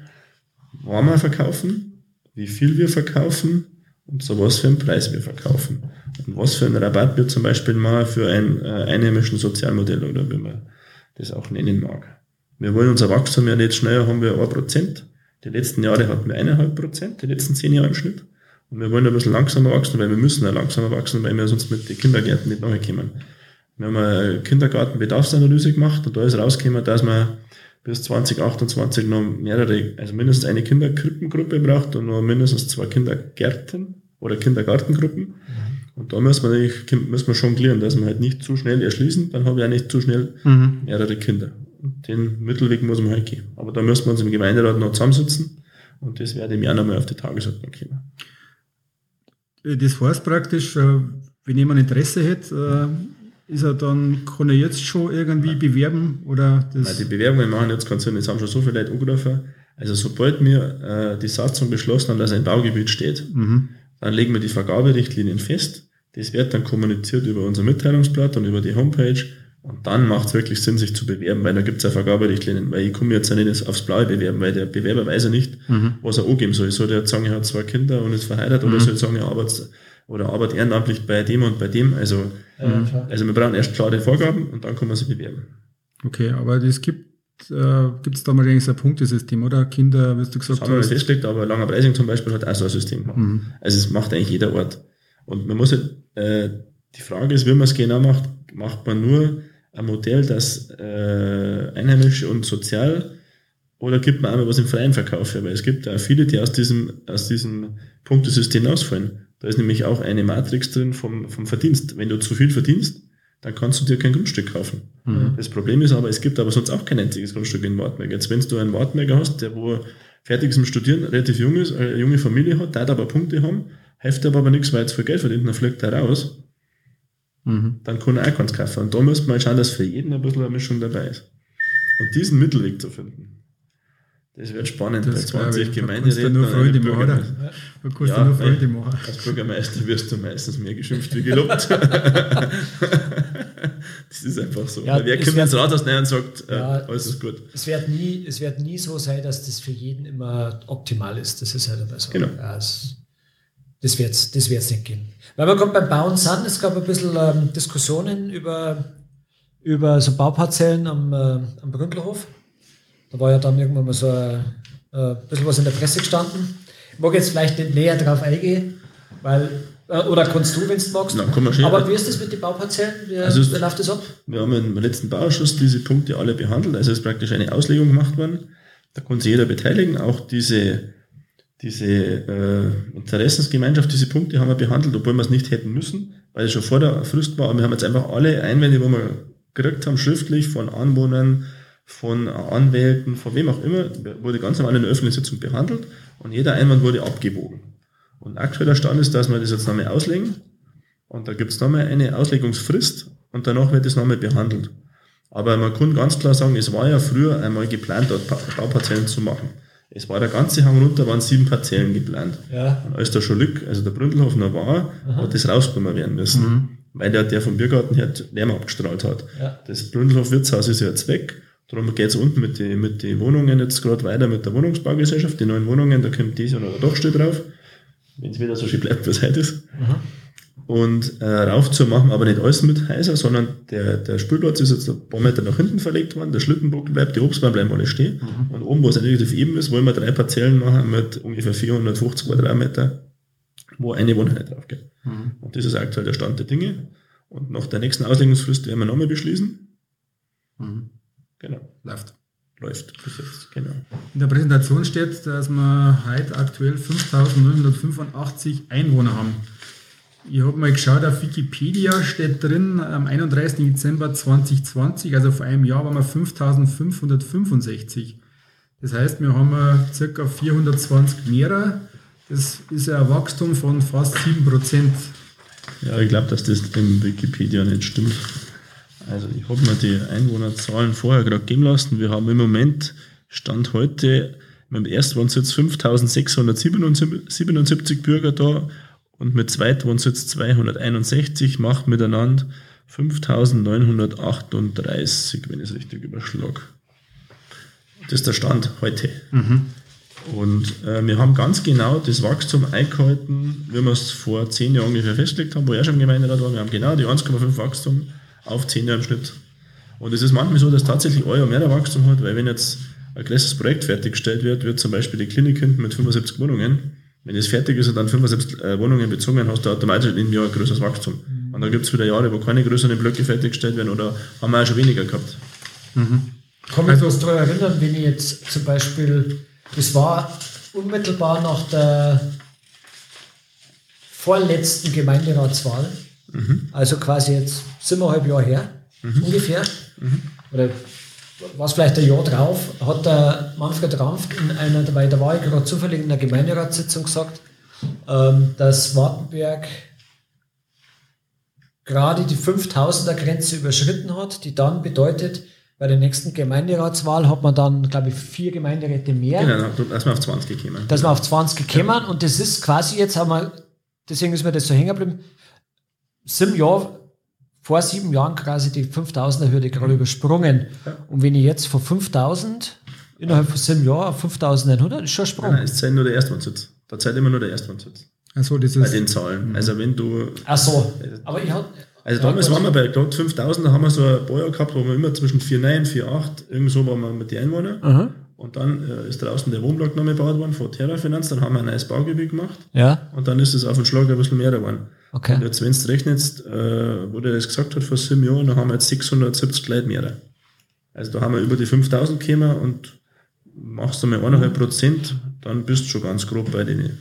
wann wir verkaufen, wie viel wir verkaufen und so was für einen Preis wir verkaufen. Und was für einen Rabatt wir zum Beispiel machen für ein äh, einheimischen Sozialmodell oder wie man das auch nennen mag. Wir wollen unser Wachstum ja nicht schneller haben wir ein Prozent. Die letzten Jahre hatten wir eineinhalb Prozent, die letzten zehn Jahre im Schnitt. Und wir wollen ein bisschen langsamer wachsen, weil wir müssen ja langsamer wachsen, weil wir sonst mit den Kindergärten nicht nachkommen. Wir haben eine Kindergartenbedarfsanalyse gemacht und da ist rausgekommen, dass man bis 2028 noch mehrere, also mindestens eine Kinderkrippengruppe braucht und noch mindestens zwei Kindergärten oder Kindergartengruppen. Mhm. Und da müssen wir, müssen wir schon klären, dass wir halt nicht zu schnell erschließen, dann habe ich auch nicht zu schnell mhm. mehrere Kinder. Und den Mittelweg muss man halt gehen. Aber da müssen wir uns im Gemeinderat noch zusammensitzen und das werde ich mir auch nochmal auf die Tagesordnung kommen. Das heißt praktisch, äh, wenn jemand Interesse hätte, äh, ist er dann, kann er jetzt schon irgendwie bewerben? Oder das Nein, die Bewerbungen machen jetzt keinen Sinn, jetzt haben schon so viele Leute angerufen. Also sobald wir äh, die Satzung beschlossen haben, dass ein Baugebiet steht, mhm. dann legen wir die Vergaberichtlinien fest. Das wird dann kommuniziert über unser Mitteilungsblatt und über die Homepage. Und dann macht es wirklich Sinn, sich zu bewerben, weil da gibt es ja Vergaberichtlinien. Weil ich komme jetzt ja nicht aufs Blaue bewerben, weil der Bewerber weiß ja nicht, mhm. was er angeben soll. Soll der sagen, er hat zwei Kinder und ist verheiratet mhm. oder soll er sagen, er arbeitet oder arbeitet ehrenamtlich bei dem und bei dem. Also, ja, also wir brauchen erst klare Vorgaben und dann kann man sich bewerben. Okay, aber das gibt äh, gibt es da mal ein Punktesystem, oder? Kinder, wie du gesagt das haben wir festgelegt, aber Langer Preising zum Beispiel hat auch so ein System gemacht. Mhm. Also es macht eigentlich jeder Ort. Und man muss halt, äh, die Frage ist, wie man es genau macht, macht man nur ein Modell, das äh, einheimisch und sozial oder gibt man einmal was im freien Verkauf? Weil es gibt ja viele, die aus diesem, aus diesem Punktesystem ausfallen. Da ist nämlich auch eine Matrix drin vom, vom Verdienst. Wenn du zu viel verdienst, dann kannst du dir kein Grundstück kaufen. Mhm. Das Problem ist aber, es gibt aber sonst auch kein einziges Grundstück in Wartberg. Jetzt, wenn du einen Wartberger hast, der wo fertig ist im Studieren, relativ jung ist, eine junge Familie hat, hat aber Punkte haben, hilft aber, aber nichts, weil er jetzt viel Geld verdient, dann fliegt er raus, mhm. dann kann er auch keins kaufen. Und da müsste man halt schauen, dass für jeden ein bisschen eine Mischung dabei ist. Und diesen Mittelweg zu finden. Das wird spannend das bei 20 Gemeinderäten. Nur Freude machen, oder? Du kannst ja, nur Freude machen. Als Bürgermeister wirst du meistens mehr geschimpft wie gelobt. das ist einfach so. Ja, wer kommt ins Rathaus rein und sagt, äh, ja, alles ist gut. Es wird, nie, es wird nie so sein, dass das für jeden immer optimal ist. Das ist halt aber so. Genau. Ja, es, das wird es das wird's nicht gehen. Weil wir gerade beim Bauen sind, es gab ein bisschen ähm, Diskussionen über, über so Bauparzellen am, äh, am Bründlerhof. Da war ja dann irgendwann mal so ein, ein bisschen was in der Presse gestanden. Ich mag jetzt vielleicht nicht näher drauf eingehen, weil Äh, Oder kannst du, wenn du magst. Na, kann man schon. Aber wie ist das mit den Bauparzellen? Wie, Also wie läuft das ab? Wir haben im letzten Bauausschuss diese Punkte alle behandelt. Also es ist praktisch eine Auslegung gemacht worden. Da konnte sich jeder beteiligen. Auch diese, diese äh, Interessensgemeinschaft, diese Punkte haben wir behandelt, obwohl wir es nicht hätten müssen, weil es schon vor der Frist war. Aber wir haben jetzt einfach alle Einwände, wo wir gekriegt haben, schriftlich von Anwohnern, von Anwälten, von wem auch immer, wurde ganz normal in der öffentlichen Sitzung behandelt und jeder Einwand wurde abgewogen. Und aktueller Stand ist, dass wir das jetzt nochmal auslegen und da gibt es nochmal eine Auslegungsfrist und danach wird es nochmal behandelt. Aber man kann ganz klar sagen, es war ja früher einmal geplant, dort Pa- Bauparzellen zu machen. Es war der ganze Hang runter, waren sieben Parzellen geplant. Ja. Und als der Scholuck, also der Bründelhof noch war, hat das rausgenommen werden müssen. Weil der, der vom Biergarten her Lärm abgestrahlt hat. Ja. Das Bründelhof Wirtshaus ist ja jetzt weg. Darum geht es unten mit den mit die Wohnungen jetzt gerade weiter mit der Wohnungsbaugesellschaft. Die neuen Wohnungen, da kommt dies oder doch steht drauf. Wenn es wieder so schön bleibt, wie es heute ist. Und äh, rauf zu machen, aber nicht alles mit Häuser, sondern der, der Spielplatz ist jetzt ein paar Meter nach hinten verlegt worden, der Schlittenbogen bleibt, die Obstbäume bleiben alle stehen. Und oben, wo es relativ eben ist, wollen wir drei Parzellen machen mit ungefähr 450 Quadratmeter, wo eine Wohneinheit drauf geht. Und das ist aktuell der Stand der Dinge. Und nach der nächsten Auslegungsfrist werden wir nochmal beschließen. Genau. Läuft. Läuft bis jetzt, genau. In der Präsentation steht, dass wir heute aktuell 5.985 Einwohner haben. Ich habe mal geschaut, auf Wikipedia steht drin, am 31. Dezember 2020, also vor einem Jahr waren wir 5.565. Das heißt, wir haben circa 420 mehr. Das ist ein Wachstum von fast 7%. Ja, ich glaube, dass das im Wikipedia nicht stimmt. Also ich habe mir die Einwohnerzahlen vorher gerade geben lassen. Wir haben im Moment Stand heute mit dem Erstwohnsitz 5677 Bürger da und mit Zweitwohnsitz 261 macht miteinander 5938, wenn ich es richtig überschlag. Das ist der Stand heute. Und äh, wir haben ganz genau das Wachstum eingehalten, wie wir es vor zehn Jahren ungefähr festgelegt haben, wo er schon im Gemeinderat war. Wir haben genau die 1,5 Wachstum auf zehn Jahre im Schnitt. Und es ist manchmal so, dass tatsächlich Jahr mehr Wachstum hat, weil wenn jetzt ein größeres Projekt fertiggestellt wird, wird zum Beispiel die Klinik hinten mit 75 Wohnungen. Wenn es fertig ist und dann 75 äh, Wohnungen bezogen, hast du automatisch in einem Jahr ein größeres Wachstum. Und dann gibt es wieder Jahre, wo keine größeren Blöcke fertiggestellt werden oder haben wir auch schon weniger gehabt. Kann mich bloß daran erinnern, wenn ich jetzt zum Beispiel, das war unmittelbar nach der vorletzten Gemeinderatswahl, also quasi jetzt siebeneinhalb Jahre her, ungefähr, oder was vielleicht ein Jahr drauf, hat der Manfred Rampf in einer, weil da war ich gerade zufällig in einer Gemeinderatssitzung gesagt, ähm, dass Wartenberg gerade die 5000er Grenze überschritten hat, die dann bedeutet, bei der nächsten Gemeinderatswahl hat man dann, glaube ich, vier Gemeinderäte mehr, Genau, da ist man auf 20 gekommen. dass man auf 20 gekommen und das ist quasi jetzt haben wir, deswegen ist mir das so hängen geblieben, sieben Jahre, vor sieben Jahren quasi die 5000er Hürde gerade übersprungen. Und wenn ich jetzt von 5000 innerhalb von sieben Jahren auf 5100, ist schon ein Sprung. Nein, es zählt nur der Erstwohnsitz. Da zählt immer nur der Erstwohnsitz. Also das Bei ist den Zahlen. Also wenn du, Ach so, aber ich hatte. also damals waren wir bei gerade 5000, da haben wir so ein paar Jahre gehabt, wo wir immer zwischen 4,9, 4,8, irgend so waren wir mit den Einwohnern. Und dann äh, ist draußen der Wohnblock noch gebaut worden von Terra Finanz, dann haben wir ein neues Baugebiet gemacht Ja, und dann ist es auf den Schlag ein bisschen mehr geworden. Okay. Und jetzt, wenn du rechnest, äh, wo der das gesagt hat vor sieben Jahren, dann haben wir jetzt 670 Leute mehr. Also da haben wir über die 5000 gekommen und machst du mal 1,5 Prozent, dann bist du schon ganz grob bei den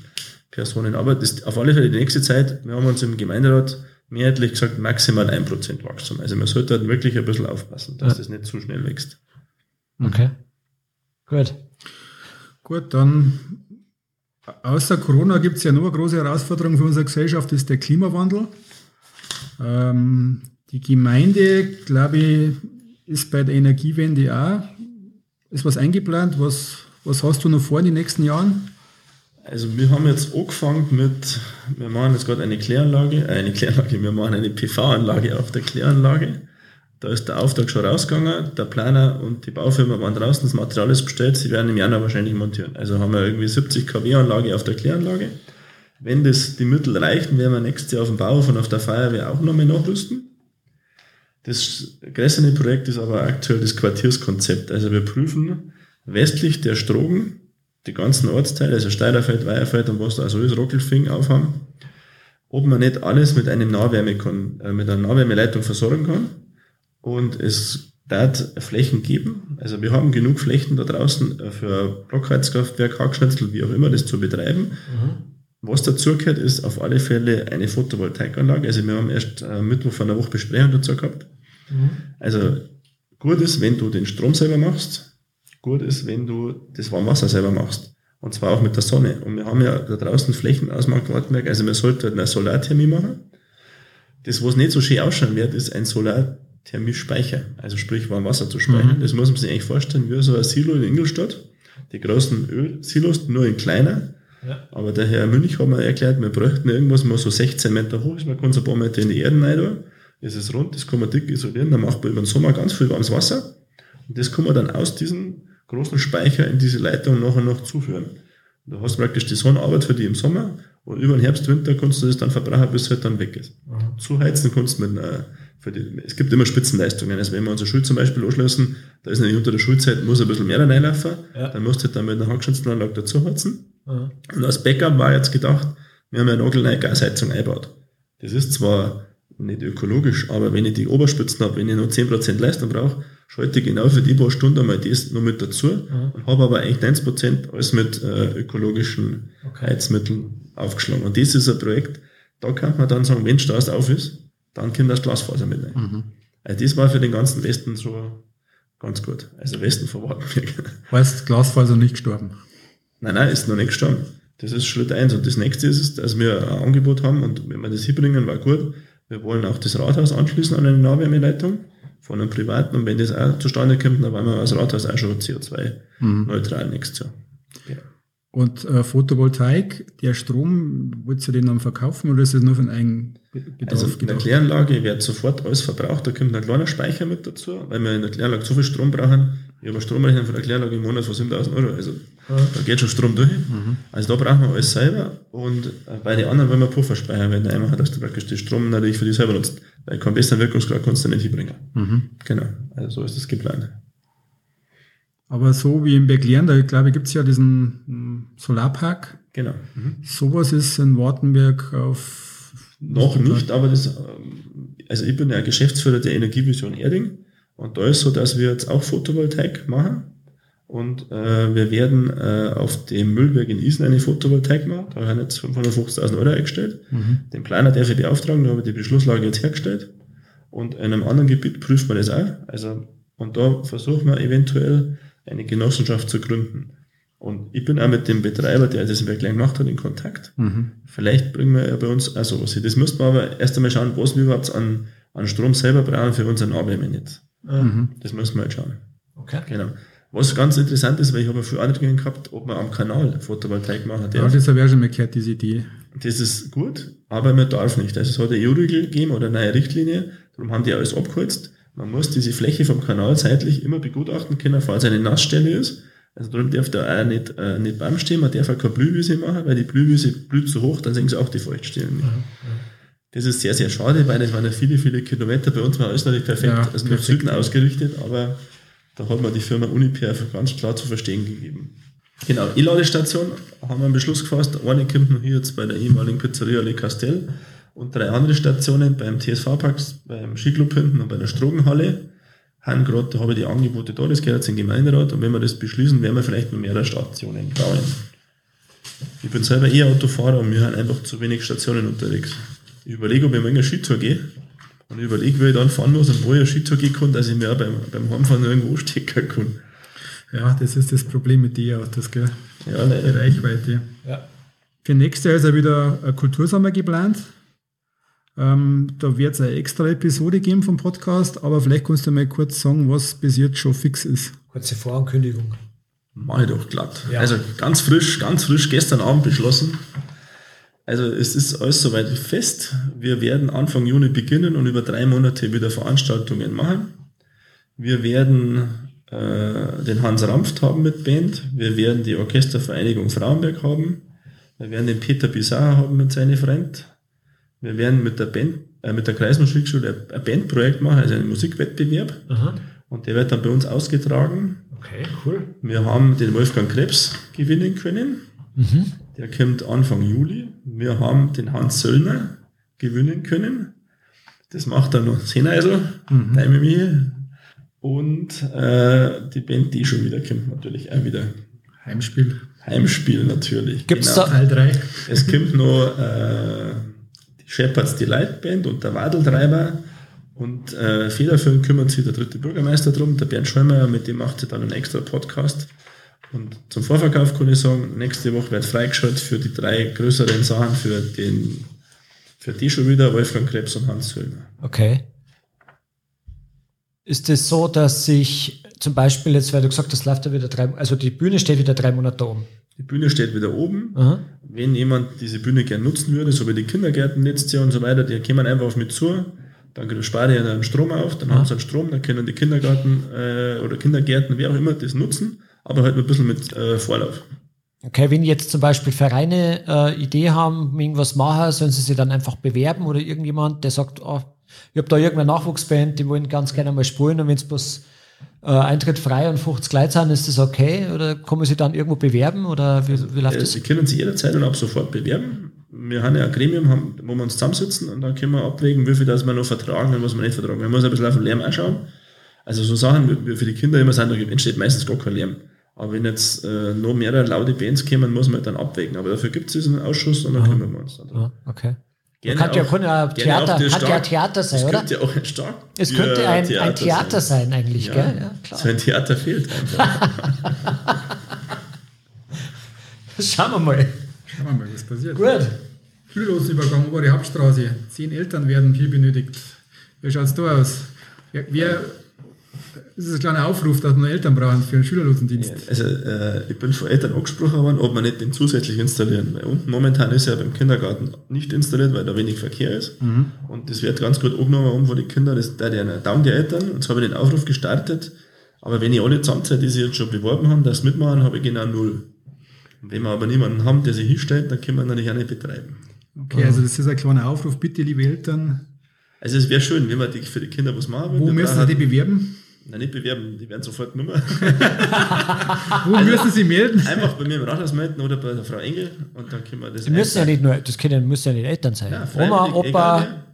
Personen. Aber das, auf alle Fälle die nächste Zeit, wir haben uns im Gemeinderat mehrheitlich gesagt, maximal 1 Prozent Wachstum. Also man sollte halt wirklich ein bisschen aufpassen, dass Ja. das nicht zu schnell wächst. Okay. Gut. Gut, dann außer Corona gibt es ja noch eine große Herausforderung für unsere Gesellschaft, ist der Klimawandel. Ähm, die Gemeinde, glaube ich, ist bei der Energiewende auch. Ist was eingeplant? Was, was hast du noch vor in den nächsten Jahren? Also wir haben jetzt angefangen mit, wir machen jetzt gerade eine Kläranlage, äh, eine Kläranlage, wir machen eine PV-Anlage auf der Kläranlage. Da ist der Auftrag schon rausgegangen, der Planer und die Baufirma waren draußen, das Material ist bestellt, sie werden im Januar wahrscheinlich montieren. Also haben wir irgendwie 70 kW Anlage auf der Kläranlage. Wenn das die Mittel reichen, werden wir nächstes Jahr auf dem Bauhof und auf der Feuerwehr auch nochmal nachrüsten. Das größere Projekt ist aber aktuell das Quartierskonzept. Also wir prüfen westlich der Strogen die ganzen Ortsteile, also Steirerfeld, Weierfeld und was da also ist, Rockelfing aufhaben. ob man nicht alles mit einem Nahwärme äh, mit einer Nahwärmeleitung versorgen kann. Und es wird Flächen geben. Also wir haben genug Flächen da draußen äh, für Blockheizkraftwerk, Hackschnitzel, wie auch immer, das zu betreiben. Mhm. Was dazu gehört, ist auf alle Fälle eine Photovoltaikanlage. Also wir haben erst äh, Mittwoch von einer Woche Besprechung dazu gehabt. Mhm. Also gut ist, wenn du den Strom selber machst. Gut ist, wenn du das Warmwasser selber machst. Und zwar auch mit der Sonne. Und wir haben ja da draußen Flächen aus Markt-Wartenberg. Also wir sollten eine Solarthermie machen. Das, was nicht so schön ausschauen wird, ist ein Solarthermie-Speicher. Also sprich Warmwasser zu speichern. Mhm. Das muss man sich eigentlich vorstellen wie so ein Silo in Ingolstadt. Die großen Ölsilos, nur in kleiner ja. Aber der Herr Münch hat mir erklärt, wir bräuchten irgendwas, mal so 16 Meter hoch ist, man kann so ein paar Meter in die Erde rein, das ist rund, das kann man dick isolieren, dann macht man über den Sommer ganz viel warmes Wasser und das kann man dann aus diesem großen Speicher in diese Leitung nachher noch zuführen. Da hast du praktisch die Sonnenarbeit für die im Sommer und über den Herbst, Winter kannst du das dann verbrauchen, bis es halt dann weg ist. Mhm. Zuheizen kannst du mit einer die, es gibt immer Spitzenleistungen. Also wenn wir unsere Schule zum Beispiel anschließen, da ist nämlich unter der Schulzeit, muss ein bisschen mehr reinlaufen, ja. dann musst du halt dann mit einer Handgeschütztenanlage dazu heizen. Mhm. Und als Backup war jetzt gedacht, wir haben ja eine nagelneue Gasheizung eingebaut. Das ist zwar nicht ökologisch, aber wenn ich die Oberspitzen habe, wenn ich nur 10% Leistung brauche, schalte ich genau für die paar Stunden mal das noch mit dazu mhm. und habe aber eigentlich 90% alles mit äh, ökologischen okay. Heizmitteln aufgeschlagen. Und das ist ein Projekt, da kann man dann sagen, wenn Straß auf ist, dann kommt das Glasfaser mit rein. Mhm. Also das war für den ganzen Westen so ganz gut. Also Westen vor Wartenberg. Heißt Glasfaser nicht gestorben? Nein, nein, ist noch nicht gestorben. Das ist Schritt eins. Und das nächste ist, dass wir ein Angebot haben und wenn wir das hinbringen, war gut. Wir wollen auch das Rathaus anschließen an eine Nahwärmeleitung von einem Privaten und wenn das auch zustande kommt, dann wollen wir als Rathaus auch schon CO2-neutral mhm. nächstes Jahr. Ja. Und äh, Photovoltaik, der Strom, willst du den dann verkaufen oder ist das nur von einem Bedarf Also in der Kläranlage wird sofort alles verbraucht, da kommt ein kleiner Speicher mit dazu, weil wir in der Kläranlage so viel Strom brauchen. Ich habe eine Stromrechnung von der Kläranlage im Monat von 7000 Euro, also ja. da geht schon Strom durch. Mhm. Also da brauchen wir alles selber und äh, bei den anderen wollen wir Pufferspeicher werden einmal, dass du praktisch den Strom natürlich für dich selber nutzt, weil keinen besseren Wirkungsgrad kannst du nicht hinbringen. Mhm. Genau, also so ist das geplant. Aber so wie in Berglern, da glaube ich, gibt es ja diesen hm, Solarpark. Genau. Mhm. Sowas ist in Wartenberg auf. Noch nicht, aber das, ähm, also ich bin ja Geschäftsführer der Energievision Erding und da ist so, dass wir jetzt auch Photovoltaik machen und äh, wir werden äh, auf dem Müllberg in Isen eine Photovoltaik machen. Da haben jetzt 550.000 Euro eingestellt. Mhm. Den Planer darf ich beauftragen, da habe ich die Beschlusslage jetzt hergestellt. Und in einem anderen Gebiet prüft man das auch. Also, und da versuchen wir eventuell eine Genossenschaft zu gründen. Und ich bin auch mit dem Betreiber, der das wirklich gemacht hat, in Kontakt. Mhm. Vielleicht bringen wir ja bei uns auch sowas hin. Das müssten wir aber erst einmal schauen, was wir überhaupt an, an Strom selber brauchen für unseren Abwärmenetz. Mhm. Das müssen wir halt schauen. Okay. Genau. Was ganz interessant ist, weil ich habe viel Anregungen gehabt, ob man am Kanal Photovoltaik machen darf. Ja, das habe ich auch schon mal gehört, diese Idee. Das ist gut, aber man darf nicht. Also es hat eine EU-Regel gegeben oder eine neue Richtlinie, darum haben die alles abgeholzt. Man muss diese Fläche vom Kanal seitlich immer begutachten können, falls eine Nassstelle ist. Also darum darf da auch nicht, äh, nicht Baum stehen, man darf auch keine Blühwiese machen, weil die Blühwiese blüht zu hoch, dann sehen sie auch die Feuchtstellen nicht. Mhm. Das ist sehr, sehr schade, weil es waren ja viele, viele Kilometer. Bei uns war alles natürlich perfekt, ja, also nach Süden ausgerichtet, aber da hat man die Firma Uniper ganz klar zu verstehen gegeben. Genau, E-Ladestation haben wir einen Beschluss gefasst. Eine kommt noch hier jetzt bei der ehemaligen Pizzeria Le Castel und drei andere Stationen beim TSV-Park, beim Skiclub hinten und bei der Strogenhalle haben gerade, da habe ich die Angebote da, das gehört jetzt in den Gemeinderat und wenn wir das beschließen, werden wir vielleicht noch mehrere Stationen bauen. Ich bin selber eher Autofahrer und wir haben einfach zu wenig Stationen unterwegs. Ich überlege, ob ich mal eine Skitour gehe und ich überlege, wie ich dann fahren muss und wo ich eine Skitour gehen kann, dass ich mir auch beim, beim Heimfahren irgendwo stecken kann. Ja, das ist das Problem mit den Autos, gell? Ja, leider. Die Reichweite. Ja. Für nächstes Jahr ist ja wieder ein Kultursommer geplant. Ähm, da wird es eine extra Episode geben vom Podcast, aber vielleicht kannst du mal kurz sagen, was bis jetzt schon fix ist. Kurze Vorankündigung. Mach ich doch glatt. Ja. Also ganz frisch, ganz frisch gestern Abend beschlossen. Also es ist alles soweit fest. Wir werden Anfang Juni beginnen und über drei Monate wieder Veranstaltungen machen. Wir werden äh, den Hans Rampft haben mit Band. Wir werden die Orchestervereinigung Frauenberg haben. Wir werden den Peter Bizarre haben mit seinen Freunden. Wir werden mit der Band, äh, mit der Kreismusikschule ein Bandprojekt machen, also einen Musikwettbewerb. Aha. Und der wird dann bei uns ausgetragen. Okay, cool. Wir haben den Wolfgang Krebs gewinnen können. Mhm. Der kommt Anfang Juli. Wir haben den Hans Söllner, gewinnen können. Das macht dann noch Seneisel, mhm. Daimemi und äh, die Band, die schon wieder kommt, natürlich auch wieder. Heimspiel. Heimspiel natürlich. Gibt's genau. da Teil 3? Es kommt noch äh, Shepherds Delight Band und der Wadeltreiber. Und äh, federführend kümmert sich der dritte Bürgermeister drum, der Bernd Schäumer, mit dem macht sie dann einen extra Podcast. Und zum Vorverkauf kann ich sagen, nächste Woche wird freigeschaltet für die drei größeren Sachen für den, für die schon wieder, Wolfgang Krebs und Hans Söllner. Okay. Ist es so, dass sich zum Beispiel jetzt, weil du gesagt hast, läuft da wieder drei, also die Bühne steht wieder drei Monate oben. Die Bühne steht wieder oben. Aha. Wenn jemand diese Bühne gern nutzen würde, so wie die Kindergärten letztes Jahr und so weiter, die kommen einfach auf mich zu, dann spare ich einen Strom auf, dann Aha. haben sie einen Strom, dann können die Kindergarten äh, oder Kindergärten, wer auch immer, das nutzen, aber halt ein bisschen mit äh, Vorlauf. Okay, wenn jetzt zum Beispiel Vereine äh, Idee haben, irgendwas machen, sollen sie sich dann einfach bewerben oder irgendjemand, der sagt, oh, ich habe da irgendeine Nachwuchsband, die wollen ganz gerne mal spielen und wenn es bloß äh, Eintritt frei und 50 Leute sind, ist das okay? Oder kann man sich dann irgendwo bewerben? Oder wie, wie läuft äh, das? Sie können sich jederzeit und ab sofort bewerben. Wir haben ja ein Gremium, wo wir uns zusammensitzen und dann können wir abwägen, wie viel das wir noch vertragen und was wir nicht vertragen. Man muss ein bisschen auf den Lärm anschauen. Also so Sachen wie für die Kinder immer sind, da entsteht meistens gar kein Lärm. Aber wenn jetzt äh, noch mehrere laute Bands kommen, muss man halt dann abwägen. Aber dafür gibt es diesen Ausschuss und dann kümmern wir uns dann. Ah, okay. Gerne kann, auch, ja, kann ja Theater, hat Stark, ja Theater sein, oder? Es könnte ja auch ein Stark. Es könnte ein Theater, ein Theater sein. sein, eigentlich, ja, gell? Ja, klar. So ein Theater fehlt einfach. Schauen wir mal. Schauen wir mal, was passiert. Gut. Schulosübergang, obere Hauptstraße. Zehn Eltern werden hier benötigt. Wie schaut es da aus? Wer, wer das ist ein kleiner Aufruf, dass wir Eltern brauchen für einen Schülerlosendienst. Also äh, ich bin von Eltern angesprochen worden, ob wir nicht den zusätzlich installieren. Weil unten momentan ist er beim Kindergarten nicht installiert, weil da wenig Verkehr ist. Mhm. Und das wird ganz gut angenommen um von den Kindern. Das da die dauern die Eltern. Und so habe ich den Aufruf gestartet. Aber wenn ich alle zusammenzähle, die sich jetzt schon beworben haben, das mitmachen, habe ich genau null. Und wenn wir aber niemanden haben, der sich hinstellt, dann können wir natürlich auch nicht betreiben. Okay, also das ist ein kleiner Aufruf. Bitte, liebe Eltern. Also es wäre schön, wenn wir die, für die Kinder was machen würden. Wo müssen sie die bewerben? Na, nicht bewerben, die werden sofort Nummer. Wo also müssen Sie melden? Einfach bei mir im Rathaus melden oder bei der Frau Engel und dann können wir das. Die müssen ja nicht nur, das können, müssen ja nicht Eltern sein. Ja, Oma, Opa, egal,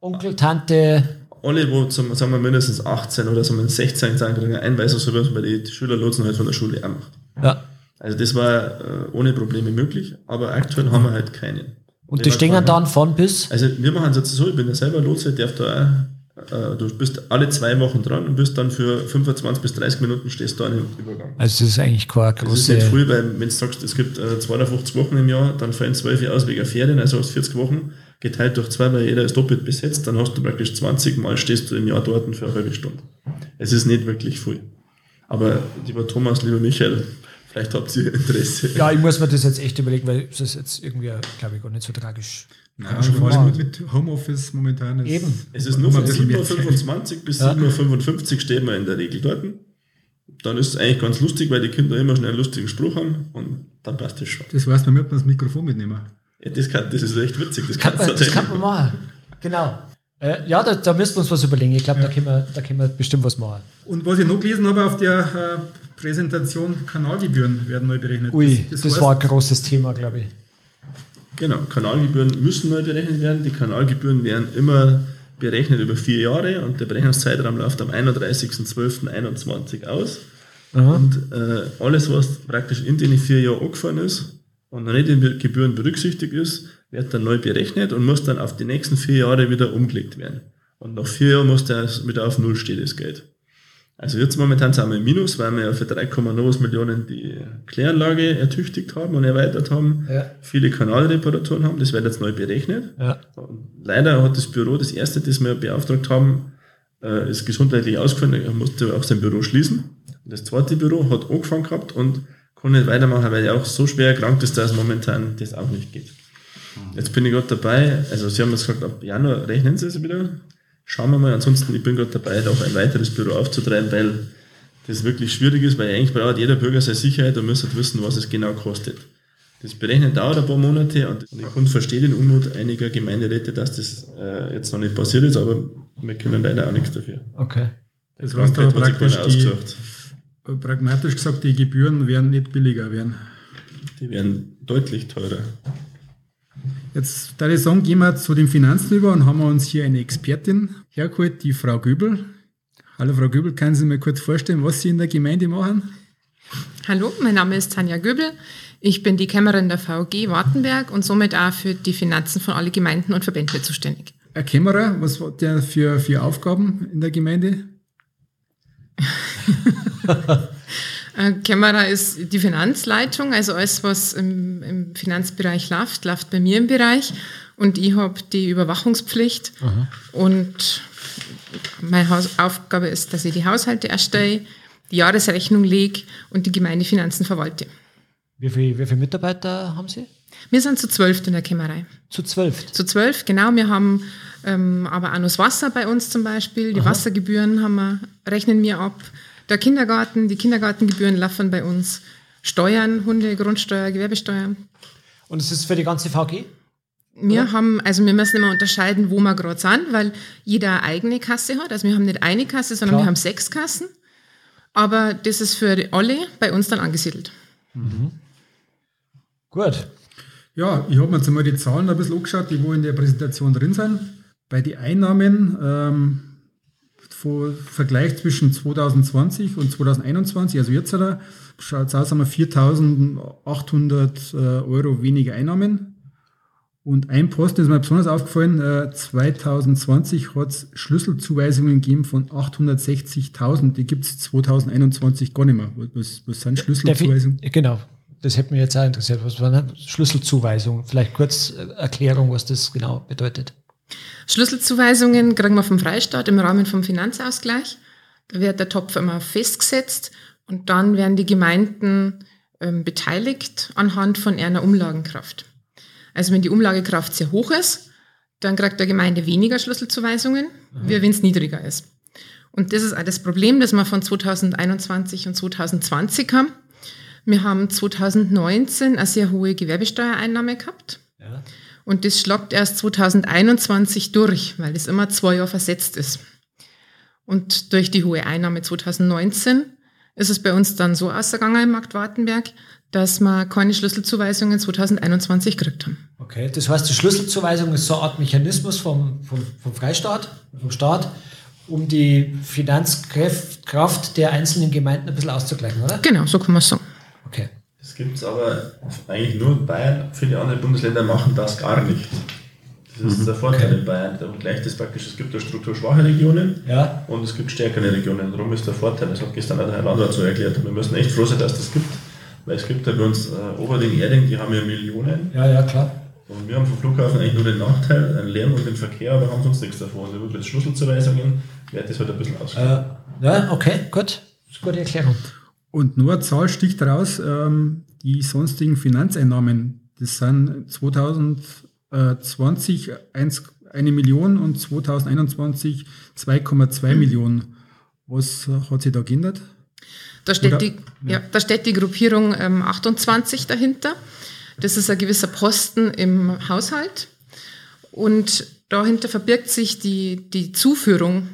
Onkel, Tante. Alle, wo zum, sagen wir mindestens 18 oder sagen wir 16 sind, kriegen Einweisung, so es bei den Schülerlotsen halt von der Schule auch macht. Ja. Also das war äh, ohne Probleme möglich, aber aktuell haben wir halt keinen. Und die stehen dann von bis? Also wir machen es jetzt so, ich bin ja selber Lotse, darf da auch du bist alle zwei Wochen dran und bist dann für 25 bis 30 Minuten stehst du an im Übergang. Also das ist eigentlich keine große... Das ist nicht früh, weil wenn du sagst, es gibt 52 äh, Wochen im Jahr, dann fallen 12 aus wegen Ferien, also hast 40 Wochen geteilt durch zwei, weil jeder ist doppelt besetzt, dann hast du praktisch 20 Mal stehst du im Jahr dort für eine halbe Stunde. Es ist nicht wirklich viel. Aber lieber Thomas, lieber Michael, vielleicht habt ihr Interesse. Ja, ich muss mir das jetzt echt überlegen, weil das ist jetzt irgendwie, glaube ich, gar nicht so tragisch. Ja, schon vor allem mit Homeoffice momentan ist. Eben. Es ist nur von 7.25 Uhr bis ja. 7.55 Uhr stehen wir in der Regel dort. Dann ist es eigentlich ganz lustig, weil die Kinder immer schnell einen lustigen Spruch haben und dann passt das schon. Das heißt, man wird das Mikrofon mitnehmen. Ja, das, kann, das ist echt witzig. Das, kann, man, das kann man machen. Genau. Äh, ja, da, da müssen wir uns was überlegen. Ich glaube, ja. da, können wir, da können wir bestimmt was machen. Und was ich noch gelesen habe auf der äh, Präsentation, Kanalgebühren werden neu berechnet. Ui, das, das, das war ein großes Thema, glaube ich. Genau, Kanalgebühren müssen neu berechnet werden. Die Kanalgebühren werden immer berechnet über vier Jahre und der Berechnungszeitraum läuft am 31.12.21 aus. Aha. Und äh, alles, was praktisch in den vier Jahren angefahren ist und noch nicht in den Gebühren berücksichtigt ist, wird dann neu berechnet und muss dann auf die nächsten vier Jahre wieder umgelegt werden. Und nach vier Jahren muss das wieder auf Null stehen, das Geld. Also jetzt momentan sind wir im Minus, weil wir ja für 3,9 Millionen die Kläranlage ertüchtigt haben und erweitert haben, ja. viele Kanalreparaturen haben, das wird jetzt neu berechnet. Ja. Leider hat das Büro, das erste, das wir beauftragt haben, äh, ist gesundheitlich ausgefallen, er musste auch sein Büro schließen. Das zweite Büro hat angefangen gehabt und kann nicht weitermachen, weil er auch so schwer erkrankt ist, dass momentan das auch nicht geht. Jetzt bin ich gerade dabei, also Sie haben jetzt gesagt, ab Januar rechnen Sie es wieder, Schauen wir mal. Ansonsten, ich bin gerade dabei, auch ein weiteres Büro aufzutreiben, weil das wirklich schwierig ist, weil eigentlich braucht jeder Bürger seine Sicherheit und müsste wissen, was es genau kostet. Das Berechnen dauert ein paar Monate und ich kann verstehen den Unmut einiger Gemeinderäte, dass das äh, jetzt noch nicht passiert ist, aber wir können leider auch nichts dafür. Okay. Das heißt aber praktisch die, pragmatisch gesagt, die Gebühren werden nicht billiger werden. Die werden deutlich teurer. Jetzt da ich sagen, gehen wir zu den Finanzen über und haben wir uns hier eine Expertin hergeholt, die Frau Göbel. Hallo Frau Göbel, können Sie mir kurz vorstellen, was Sie in der Gemeinde machen? Hallo, mein Name ist Tanja Göbel. Ich bin die Kämmerin der VG Wartenberg und somit auch für die Finanzen von allen Gemeinden und Verbände zuständig. Ein Kämmerer, was hat der für, für Aufgaben in der Gemeinde? Kämmerer ist die Finanzleitung, also alles, was im, im Finanzbereich läuft, läuft bei mir im Bereich. Und ich habe die Überwachungspflicht. Aha. Und meine Aufgabe ist, dass ich die Haushalte erstelle, die Jahresrechnung lege und die Gemeindefinanzen verwalte. Wie viele wie viel Mitarbeiter haben Sie? Wir sind zu zwölf in der Kämmerei. Zu zwölf? Zu zwölf, genau. Wir haben ähm, aber auch noch das Wasser bei uns zum Beispiel. Die Aha. Wassergebühren haben wir, rechnen wir ab. Der Kindergarten, die Kindergartengebühren laufen bei uns. Steuern, Hunde, Grundsteuer, Gewerbesteuer. Und es ist für die ganze VG? Wir Oder? haben, also wir müssen immer unterscheiden, wo wir gerade sind, weil jeder eine eigene Kasse hat. Also wir haben nicht eine Kasse, sondern Klar. wir haben sechs Kassen. Aber das ist für alle bei uns dann angesiedelt. Mhm. Gut. Ja, ich habe mir jetzt einmal die Zahlen ein bisschen angeschaut, die wo in der Präsentation drin sind. Bei den Einnahmen, ähm, Vergleich zwischen 2020 und 2021, also jetzt schaut es aus, haben wir 4.800 äh, Euro weniger Einnahmen. Und ein Posten ist mir besonders aufgefallen, äh, 2020 hat es Schlüsselzuweisungen gegeben von 860.000, die gibt es 2021 gar nicht mehr. Was, was sind Schlüsselzuweisungen? Genau, das hätte mich jetzt auch interessiert. Was war eine Schlüsselzuweisung? Vielleicht kurz äh, Erklärung, was das genau bedeutet. Schlüsselzuweisungen kriegen wir vom Freistaat im Rahmen vom Finanzausgleich. Da wird der Topf immer festgesetzt und dann werden die Gemeinden ähm, beteiligt anhand von einer Umlagenkraft. Also wenn die Umlagekraft sehr hoch ist, dann kriegt der Gemeinde weniger Schlüsselzuweisungen, mhm. wie wenn es niedriger ist. Und das ist auch das Problem, das wir von 2021 und 2020 haben. Wir haben 2019 eine sehr hohe Gewerbesteuereinnahme gehabt. Ja. Und das schlagt erst 2021 durch, weil das immer zwei Jahre versetzt ist. Und durch die hohe Einnahme 2019 ist es bei uns dann so ausgegangen im Markt Wartenberg, dass wir keine Schlüsselzuweisungen 2021 gekriegt haben. Okay, das heißt, die Schlüsselzuweisung ist so eine Art Mechanismus vom, vom, vom Freistaat, vom Staat, um die Finanzkraft der einzelnen Gemeinden ein bisschen auszugleichen, oder? Genau, so kann man es sagen. Das gibt es aber eigentlich nur in Bayern. Viele andere Bundesländer machen das gar nicht. Das ist mhm. der Vorteil okay. in Bayern. Da gleicht es praktisch, es gibt da strukturschwache Regionen ja. und es gibt stärkere Regionen. Darum ist der Vorteil, das hat gestern auch der Herr Landrat so erklärt. Wir müssen echt froh sein, dass das gibt. Weil es gibt ja bei uns äh, Oberding, Erding, die haben ja Millionen. Ja, ja, klar. Und wir haben vom Flughafen eigentlich nur den Nachteil, einen Lärm und den Verkehr, aber haben sonst nichts davon. Also wirklich Schlüsselzuweisungen wird das halt ein bisschen aus. Äh, ja, okay, gut. Das ist eine gute Erklärung. Und nur eine Zahl sticht raus, ähm, die sonstigen Finanzeinnahmen, das sind 2020 1, eine Million und 2021 2,2 Millionen. Was hat sich da geändert? Da steht, Oder, die, ja. ja. da steht die Gruppierung ähm, 28 dahinter. Das ist ein gewisser Posten im Haushalt. Und dahinter verbirgt sich die, die Zuführung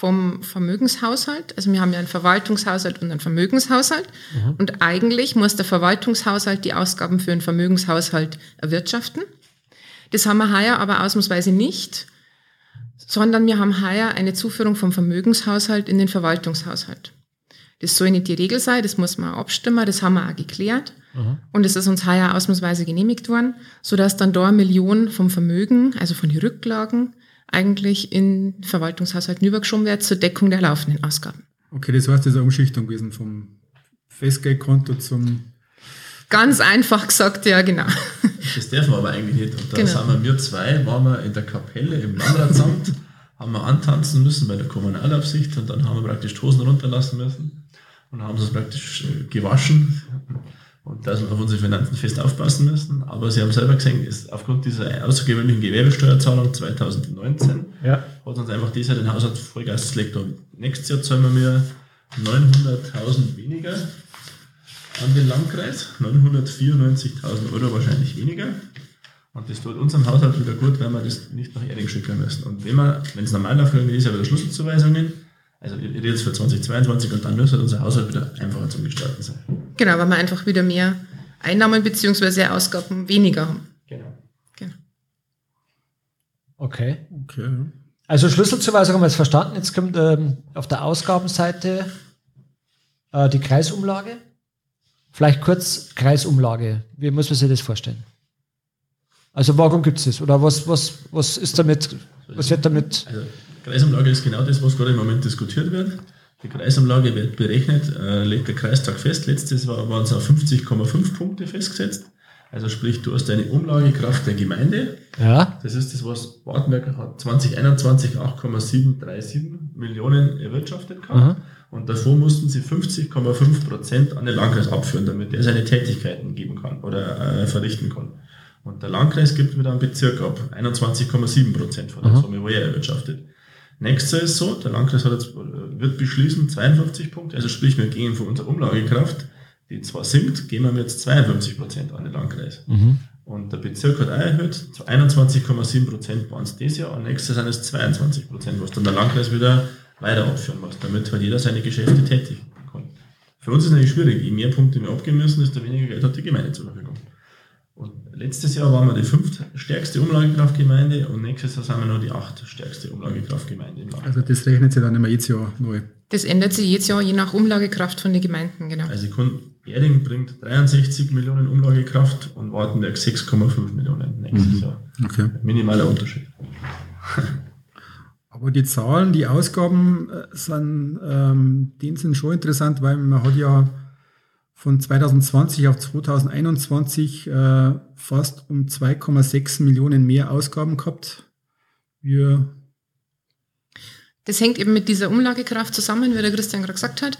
vom Vermögenshaushalt. Also wir haben ja einen Verwaltungshaushalt und einen Vermögenshaushalt. Mhm. Und eigentlich muss der Verwaltungshaushalt die Ausgaben für einen Vermögenshaushalt erwirtschaften. Das haben wir heuer aber ausnahmsweise nicht, sondern wir haben heuer eine Zuführung vom Vermögenshaushalt in den Verwaltungshaushalt. Das soll nicht die Regel sein, das muss man abstimmen, das haben wir auch geklärt. Mhm. Und es ist uns heuer ausnahmsweise genehmigt worden, sodass dann da eine Million vom Vermögen, also von den Rücklagen, eigentlich in Verwaltungshaushalten übergeschoben wird zur Deckung der laufenden Ausgaben. Okay, das heißt, das ist eine Umschichtung gewesen vom Festgeldkonto zum. Ganz einfach gesagt, ja, genau. Das dürfen wir aber eigentlich nicht. Und da genau. sind wir, wir zwei, waren wir in der Kapelle im Landratsamt, haben wir antanzen müssen bei der Kommunalaufsicht und dann haben wir praktisch die Hosen runterlassen müssen und haben uns praktisch äh, gewaschen und dass wir auf unsere Finanzen fest aufpassen müssen. Aber Sie haben selber gesehen, ist aufgrund dieser außergewöhnlichen Gewerbesteuerzahlung 2019 ja. hat uns einfach dieser den Haushalt Vollgas gelegt. Und nächstes Jahr zahlen wir 900.000 weniger an den Landkreis, 994.000 Euro wahrscheinlich weniger. Und das tut unserem Haushalt wieder gut, wenn wir das nicht nach Erding schicken müssen. Und wenn wir, wenn es normal läuft, ist ja wieder Schlüsselzuweisungen. Also ich rede jetzt für 2022 und dann müsste unser Haushalt wieder einfacher zum Gestalten sein. Genau, weil wir einfach wieder mehr Einnahmen bzw. Ausgaben weniger haben. Genau. genau. Okay. okay. Also Schlüsselzuweisung haben wir jetzt verstanden. Jetzt kommt ähm, auf der Ausgabenseite äh, die Kreisumlage. Vielleicht kurz Kreisumlage. Wie muss man sich das vorstellen? Also warum gibt es das? Oder was, was, was ist damit, was wird damit? Also Kreisumlage ist genau das, was gerade im Moment diskutiert wird. Die Kreisumlage wird berechnet, äh, legt der Kreistag fest. Letztes Jahr waren es auf 50,5 Punkte festgesetzt. Also sprich, du hast eine Umlagekraft der Gemeinde. Ja. Das ist das, was Wartenberg hat 2021 8,737 Millionen erwirtschaftet gehabt. Mhm. Und davor mussten sie 50,5 Prozent an den Landkreis abführen, damit er seine Tätigkeiten geben kann oder äh, verrichten kann. Und der Landkreis gibt wieder einen Bezirk ab, 21,7 Prozent von der mhm. Summe, wo er erwirtschaftet. Nächstes ist so, der Landkreis hat jetzt, wird beschließen 52 Punkte, also sprich, wir gehen von unserer Umlagekraft, die zwar sinkt, gehen wir jetzt 52 Prozent an den Landkreis. Mhm. Und der Bezirk hat auch erhöht, zu 21,7 Prozent waren es dieses Jahr und nächstes sind es 22 Prozent, was dann der Landkreis wieder weiter abführen muss, damit halt jeder seine Geschäfte tätigen kann. Für uns ist es natürlich schwierig, je mehr Punkte wir abgeben müssen, desto weniger Geld hat die Gemeinde zur Verfügung. Und letztes Jahr waren wir die fünftstärkste Umlagekraftgemeinde und nächstes Jahr sind wir nur die achtstärkste Umlagekraftgemeinde im Land. Also das rechnet sich dann immer jedes Jahr neu. Das ändert sich jedes Jahr je nach Umlagekraft von den Gemeinden, genau. Also Erding bringt 63 Millionen Umlagekraft und Wartenberg 6,5 Millionen nächstes mhm. Jahr. Okay. Minimaler Unterschied. Aber die Zahlen, die Ausgaben äh, sind, ähm, die sind schon interessant, weil man hat ja von 2020 auf 2021 äh, fast um 2,6 Millionen mehr Ausgaben gehabt. Wir das hängt eben mit dieser Umlagekraft zusammen, wie der Christian gerade gesagt hat.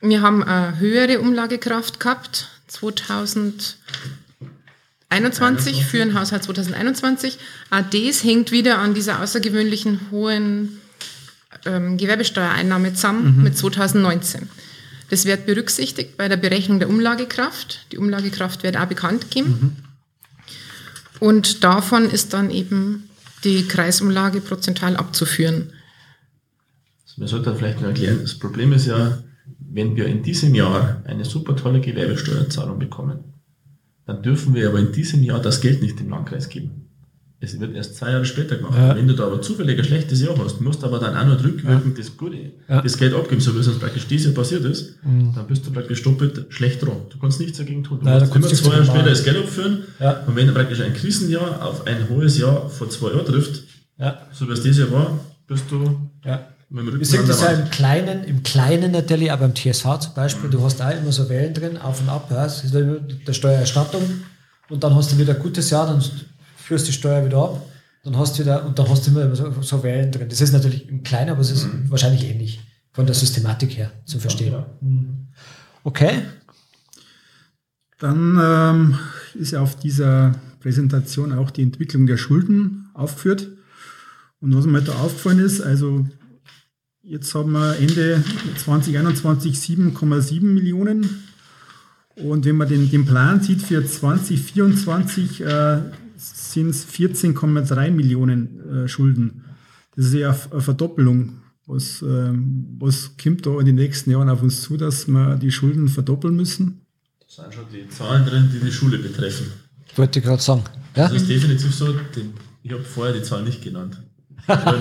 Wir haben eine höhere Umlagekraft gehabt, 2021 für den Haushalt 2021. Auch das hängt wieder an dieser außergewöhnlichen hohen ähm, Gewerbesteuereinnahme zusammen mhm. mit 2019. Das wird berücksichtigt bei der Berechnung der Umlagekraft. Die Umlagekraft wird auch bekannt geben. Mhm. Und davon ist dann eben die Kreisumlage prozentual abzuführen. Man sollte vielleicht noch erklären, das Problem ist ja, wenn wir in diesem Jahr eine super tolle Gewerbesteuerzahlung bekommen, dann dürfen wir aber in diesem Jahr das Geld nicht dem Landkreis geben. Es wird erst zwei Jahre später gemacht. Ja. Wenn du da aber zufällig ein schlechtes Jahr hast, musst aber dann auch noch rückwirkend ja. das Gute, ja. das Geld abgeben, so wie es uns praktisch dieses Jahr passiert ist, mhm. dann bist du praktisch doppelt schlecht dran. Du kannst nichts dagegen tun. Du Nein, musst immer zwei Jahre später das Geld abführen. Und wenn praktisch ein Krisenjahr auf ein hohes Jahr vor zwei Jahren trifft, so wie es dieses Jahr war, bist du wir sehen das ja im Kleinen, im Kleinen natürlich, aber beim TSV zum Beispiel, du hast auch immer so Wellen drin, auf und ab, ja, das ist der Steuererstattung und dann hast du wieder ein gutes Jahr, dann führst die Steuer wieder ab, dann hast du wieder, und dann hast du immer so, so Wellen drin. Das ist natürlich im Kleinen, aber es ist mhm. wahrscheinlich ähnlich von der Systematik her zu verstehen. Ja, mhm. Okay. Dann ähm, ist auf dieser Präsentation auch die Entwicklung der Schulden aufgeführt. Und was mir da aufgefallen ist, also jetzt haben wir Ende 2021 7,7 Millionen. Und wenn man den, den Plan sieht für 2024, äh, sind es 14,3 Millionen äh, Schulden. Das ist ja eine Verdoppelung. Was, äh, was kommt da in den nächsten Jahren auf uns zu, dass wir die Schulden verdoppeln müssen? Das sind schon die Zahlen drin, die die Schule betreffen. Wollte ich gerade sagen. Ja? Das ist definitiv so. Ich habe vorher die Zahl nicht genannt. Also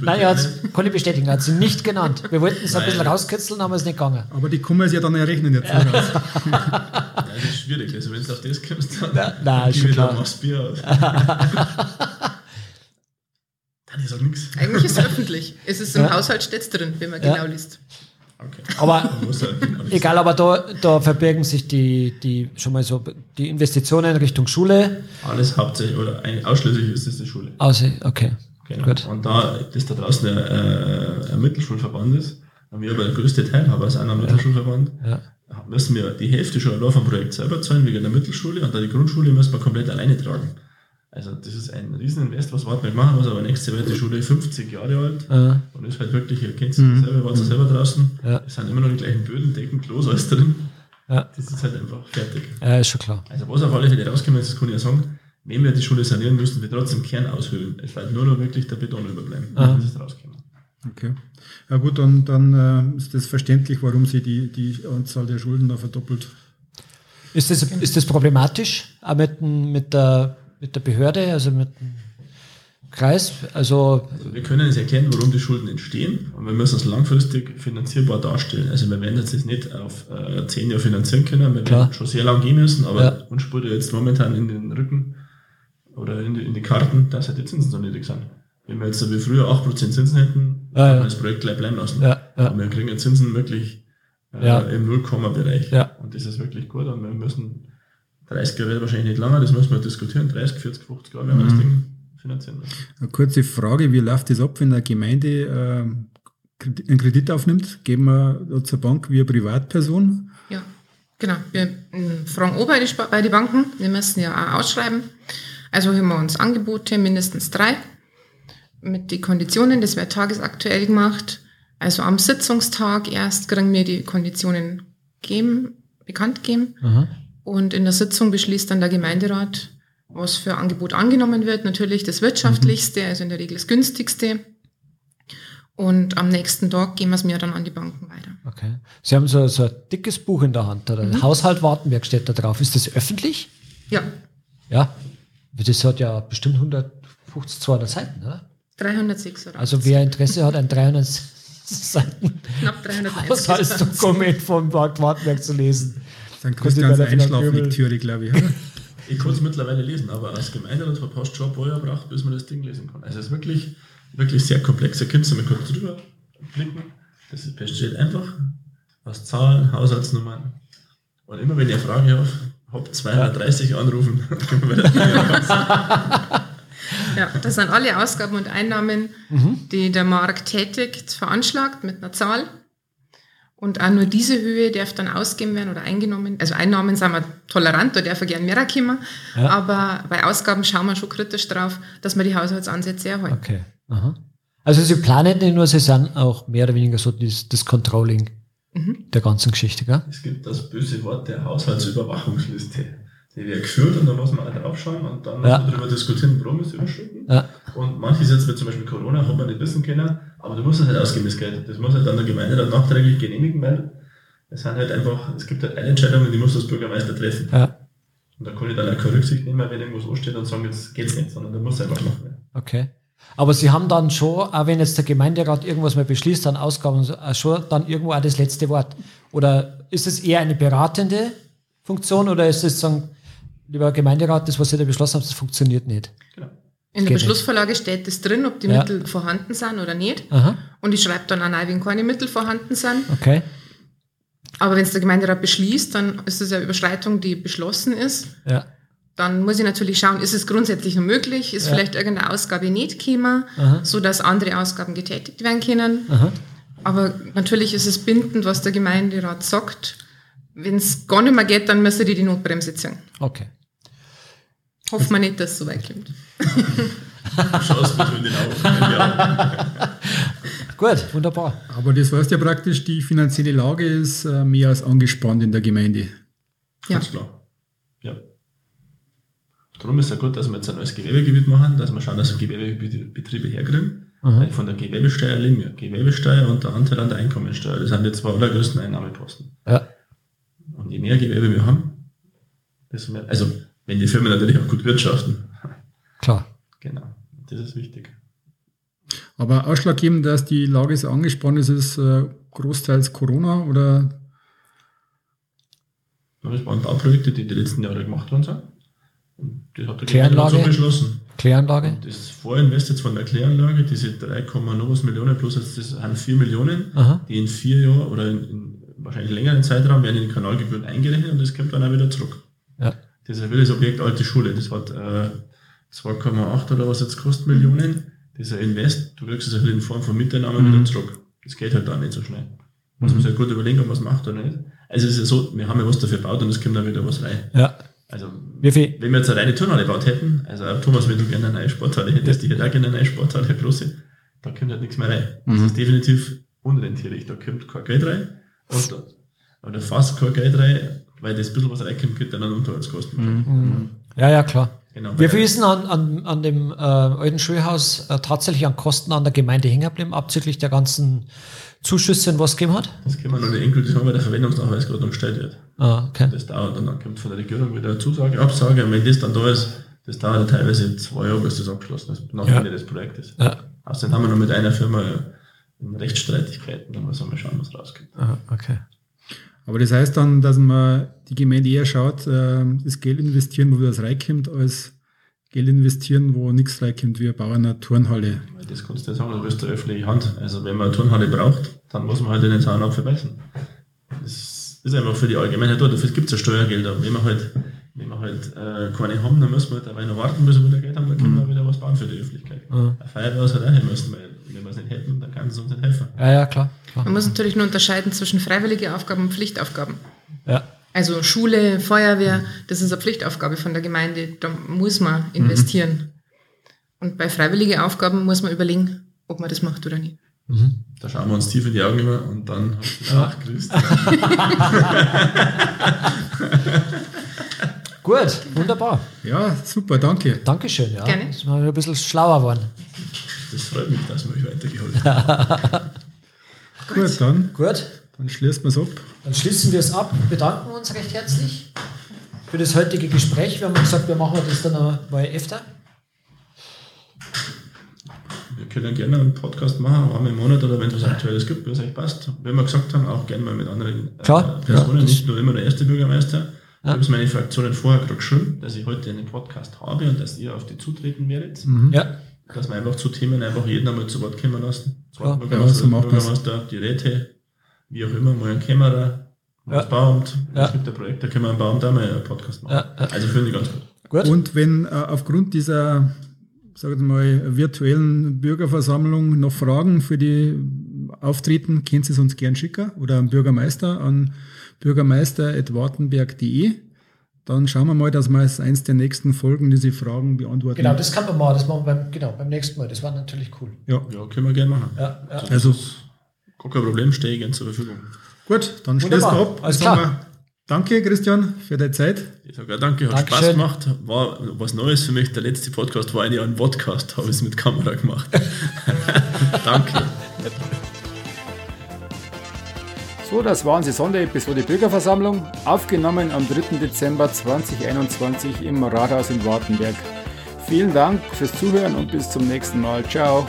Nein, er kann ich bestätigen, er hat sie nicht genannt. Wir wollten es ein bisschen rauskitzeln, aber es ist nicht gegangen. Aber die kann man ja dann errechnen jetzt. Ja. ja, das ist schwierig. Also wenn du auf das kommst, dann ja, nein, ist schon klar. machst Bier aus. Dani sagt nichts. Eigentlich ist es öffentlich. Es ist im ja. Haushalt steht drin, wenn man genau liest. Okay. Aber halt egal, aber da, da verbirgen sich die, die schon mal so die Investitionen in Richtung Schule. Alles hauptsächlich oder ausschließlich ist es die Schule. Außer, okay. Genau. Gut. Und da das da draußen ein, äh, ein Mittelschulverband ist, haben wir aber der größte Teilhaber als einer Mittelschulverband, ja. Müssen wir die Hälfte schon allein vom Projekt selber zahlen, wegen der Mittelschule, und da die Grundschule müssen wir komplett alleine tragen. Also das ist ein Rieseninvest, was Wartberg machen muss, aber nächstes Jahr wird die Schule 50 Jahre alt ja. und ist halt wirklich, ihr kennt es mhm. selber, wart mhm. selber draußen, ja. es sind immer noch die gleichen Böden, Decken, Klos, alles drin. Ja. Das ist halt einfach fertig. Ja, ist schon klar. Also was auf alle Fälle rauskommt, das kann ich ja sagen, wenn wir die Schule sanieren, müssen wir trotzdem Kern aushöhlen. Es wird nur noch wirklich der Beton überbleiben. Das ist rauskommen. Okay. Ja gut, dann, dann äh, ist das verständlich, warum sie die, die Anzahl der Schulden da verdoppelt. Ist das, ist das problematisch, auch mit, mit der mit der Behörde, also mit Kreis? Also, also wir können es erklären, warum die Schulden entstehen und wir müssen es langfristig finanzierbar darstellen. Also wir werden jetzt nicht auf äh, zehn Jahre finanzieren können, wir Klar. werden schon sehr lang gehen müssen, aber Ja. uns spürt jetzt momentan in den Rücken oder in die, in die Karten, dass halt die Zinsen so niedrig sind. Wenn wir jetzt so wie früher 8% Zinsen hätten, Ja, ja. das Projekt gleich bleiben lassen. Ja, ja. Und wir kriegen ja Zinsen wirklich äh, Ja. im Nullkomma-Bereich. Ja. Und das ist wirklich gut. Und wir müssen 30 Jahre wird wahrscheinlich nicht länger, das müssen wir diskutieren. 30, 40, 50 Jahre werden wir Mhm. das Ding finanzieren müssen. Eine kurze Frage, wie läuft das ab, wenn eine Gemeinde äh, einen Kredit aufnimmt? Geben wir zur Bank wie eine Privatperson? Ja, genau. Wir ähm, fragen auch bei die Banken. Wir müssen ja auch ausschreiben. Also haben wir uns Angebote, mindestens drei, mit den Konditionen. Das wird tagesaktuell gemacht. Also am Sitzungstag erst kriegen wir die Konditionen geben, bekannt geben. aha. Und in der Sitzung beschließt dann der Gemeinderat, was für Angebot angenommen wird. Natürlich das wirtschaftlichste, also in der Regel das günstigste. Und am nächsten Tag gehen wir es mir dann an die Banken weiter. okay. Sie haben so, so ein dickes Buch in der Hand, oder? Mhm. Haushalt Wartenberg steht da drauf. Ist das öffentlich? Ja, Ja. Das hat ja bestimmt 150, 200 Seiten, oder? 306 oder Also wer Interesse hat, ein 300 Seiten knapp 330. Haushaltsdokument vom Markt Wartenberg zu lesen. Dann Christians bei der Einschlaflektüre, glaube ich. Ich kann es mittlerweile lesen, aber als Gemeinderat hat fast schon ein paar Jahre gebraucht, bis man das Ding lesen kann. Also es ist wirklich, wirklich sehr komplex. Da könnt ihr mal kurz drüber klicken. Das ist besteht einfach aus Zahlen, Haushaltsnummern. Und immer wenn ihr eine Frage habt, habt 230 anrufen. dann können wir das Ja, das sind alle Ausgaben und Einnahmen, die der Markt tätigt, veranschlagt mit einer Zahl. Und auch nur diese Höhe darf dann ausgegeben werden oder eingenommen. Also Einnahmen sind wir tolerant, da darf er gern mehr kommen. Ja. Aber bei Ausgaben schauen wir schon kritisch drauf, dass wir die Haushaltsansätze erhalten. Okay. Aha. Also Sie planen nicht nur, Sie sind auch mehr oder weniger so das, das Controlling Mhm. der ganzen Geschichte, gell? Es gibt das böse Wort der Haushaltsüberwachungsliste. Die wird geführt und da muss man auch draufschauen und dann Ja. muss man darüber diskutieren, warum es überschritten. Ja. Und manches jetzt mit zum Beispiel Corona hat man nicht wissen können, aber du musst es halt das Geld. Das muss halt dann der Gemeinde dann nachträglich genehmigen, weil es sind halt einfach, es gibt halt Entscheidungen, die muss das Bürgermeister treffen. Ja. Und da kann ich dann auch keine Rücksicht nehmen, wenn irgendwas ansteht und sagen, jetzt geht's nicht, sondern da muss einfach machen. Okay. Aber Sie haben dann schon, auch wenn jetzt der Gemeinderat irgendwas mal beschließt an Ausgaben, auch schon dann irgendwo auch das letzte Wort. Oder ist es eher eine beratende Funktion oder ist es sagen, lieber Gemeinderat, das, was Sie da beschlossen haben, das funktioniert nicht? Genau. In der Beschlussvorlage steht das drin, ob die Ja. Mittel vorhanden sind oder nicht. Aha, Und ich schreibe dann auch rein, wenn keine Mittel vorhanden sind. okay. Aber wenn es der Gemeinderat beschließt, dann ist es eine Überschreitung, die beschlossen ist. Ja. Dann muss ich natürlich schauen, ist es grundsätzlich noch möglich? Ist Ja. vielleicht irgendeine Ausgabe nicht gekommen, Aha. so dass andere Ausgaben getätigt werden können? Aha. Aber natürlich ist es bindend, was der Gemeinderat sagt. Wenn es gar nicht mehr geht, dann müsste die die Notbremse ziehen. Okay. Hoffen wir nicht, dass es so weit kommt. Du schaust mit in den Augen. Ja. Gut, wunderbar. Aber das heißt ja praktisch, die finanzielle Lage ist äh, mehr als angespannt in der Gemeinde. Ja. Ganz klar. Ja. Darum ist es ja gut, dass wir jetzt ein neues Gewerbegebiet machen, dass wir schauen, dass wir Gewerbebetriebe herkriegen. Weil von der Gewerbesteuer leben wir. Gewerbesteuer und der Anteil an der Einkommensteuer. Das sind die zwei allergrößten Einnahmeposten. Ja. Und je mehr Gewerbe wir haben, desto mehr, also wenn die Firmen natürlich auch gut wirtschaften. Klar. Genau. Das ist wichtig. Aber ausschlaggebend, dass die Lage so angespannt ist, ist äh, großteils Corona oder Und Das waren Bauprojekte, die die letzten Jahre gemacht worden sind. Und das hat der Kläranlage? Beschlossen. Kläranlage? Das Vorinvest jetzt von der Kläranlage, diese 3, noch was Millionen plus jetzt das sind 4 Millionen, Aha. die in vier Jahren oder in, in wahrscheinlich längeren Zeitraum werden in die Kanalgebühren eingerechnet und das kommt dann auch wieder zurück. Das ist das Objekt Alte Schule, das hat äh, 2,8 oder was jetzt kostet Millionen. Dieser Invest, du kriegst es halt in Form von Miteinnahmen wieder zurück. Das geht halt dann nicht so schnell. Muss man sich halt gut überlegen, ob man es macht oder nicht. Also es ist ja so, wir haben ja was dafür gebaut und es kommt dann wieder was rein. Ja. Also Wie viel? wenn wir jetzt eine reine Turnhalle gebaut hätten, also Thomas, wenn du gerne eine neue Sporthalle hättest, ich hätte auch gerne eine neue Sporthalle, eine große, da kommt halt nichts mehr rein. Das ist definitiv unrentierlich, da kommt kein Geld rein und da, oder fast kein Geld rein, weil das bisschen was reinkommt, geht dann an Unterhaltskosten. Ja, ja, klar. Genau, Wie weil- viel ist denn an, an, an dem äh, alten Schulhaus äh, tatsächlich an Kosten an der Gemeinde hängen geblieben, abzüglich der ganzen Zuschüsse und was es gegeben hat? Das können wir noch nicht endgültig sagen, weil der Verwendungsnachweis gerade noch gestellt wird. Ah, okay. Das dauert und dann kommt von der Regierung wieder eine Zusage, Absage und wenn das dann da ist, das dauert ja teilweise zwei Jahre, bis das abgeschlossen ist, nach ja. Ende des Projektes. Ja. Außerdem haben wir noch mit einer Firma in Rechtsstreitigkeiten, dann müssen wir schauen, was rauskommt. Aha, okay. Aber das heißt dann, dass man die Gemeinde eher schaut, äh, das Geld investieren, wo das reinkommt, als Geld investieren, wo nichts reinkommt, wie ein Bauer eine Turnhalle. Das kannst du ja sagen, du bist der öffentliche Hand. Also wenn man eine Turnhalle braucht, dann muss man halt den Zaun auch verbessern. Das ist einfach für die Allgemeinheit da, dafür gibt es ja Steuergelder. Wenn man halt, wenn wir halt äh, keine haben, dann müssen wir halt dabei noch warten, bis wir wieder Geld haben, dann können mhm. wir wieder was bauen für die Öffentlichkeit. Mhm. Eine Feuerwehr halt auch hin müssen, weil hätten, dann kann es uns nicht helfen. Ja, ja, klar, klar. Man muss natürlich nur unterscheiden zwischen freiwillige Aufgaben und Pflichtaufgaben. Ja. Also Schule, Feuerwehr, das ist eine Pflichtaufgabe von der Gemeinde, da muss man investieren. Mhm. Und bei freiwilligen Aufgaben muss man überlegen, ob man das macht oder nicht. Mhm. Da schauen wir uns tief in die Augen immer und dann ach, grüßt. Gut, wunderbar. Ja, super, danke. Dankeschön, ja. Gerne. Dass wir ein bisschen schlauer geworden. Das freut mich, dass wir euch weitergeholfen haben. Gut, dann. Gut. Dann schließen wir es ab. Dann schließen wir es ab, bedanken uns recht herzlich für das heutige Gespräch. Wir haben gesagt, wir machen das dann mal öfter. Wir können gerne einen Podcast machen, einmal im Monat oder wenn es was Aktuelles gibt, was euch passt. Wenn wir gesagt haben, auch gerne mal mit anderen äh, Klar, Personen, ja, nicht nur immer der erste Bürgermeister. Ja. Ich habe es meine Fraktionen vorher gerade geschrieben, dass ich heute einen Podcast habe und dass ihr auf die zutreten werdet. Mhm. Ja. Dass wir einfach zu Themen einfach jeden einmal zu Wort kommen lassen. Klar. Bürgermeister, ja, Bürgermeister die Räte, wie auch immer, mal ein Kämmerer, mal ja. das Bauamt. Ja. Es gibt ein Projekt, da können wir einen Bauamt auch mal einen Podcast machen. Ja. Also finde ich ganz gut. gut. Und wenn äh, aufgrund dieser sage ich mal, virtuellen Bürgerversammlung noch Fragen für die Auftreten, können Sie es uns gern schicken oder am Bürgermeister an bürgermeister.wartenberg.de. Dann schauen wir mal, dass wir als eins der nächsten Folgen diese Fragen beantworten. Genau, das kann man mal, das machen wir beim, genau, beim nächsten Mal. Das war natürlich cool. Ja, ja können wir gerne machen. Ja, ja. Also, gar kein Problem, stehe ich gerne zur Verfügung. Gut, dann schließen wir ab. Alles klar. Danke, Christian, für deine Zeit. Ich sage ja, danke, hat Dankeschön. Spaß gemacht. War was Neues für mich. Der letzte Podcast war eigentlich ein Podcast, habe ich es mit Kamera gemacht. danke. So, das war unsere Sonderepisode Bürgerversammlung, aufgenommen am 3. Dezember 2021 im Rathaus in Wartenberg. Vielen Dank fürs Zuhören und bis zum nächsten Mal. Ciao.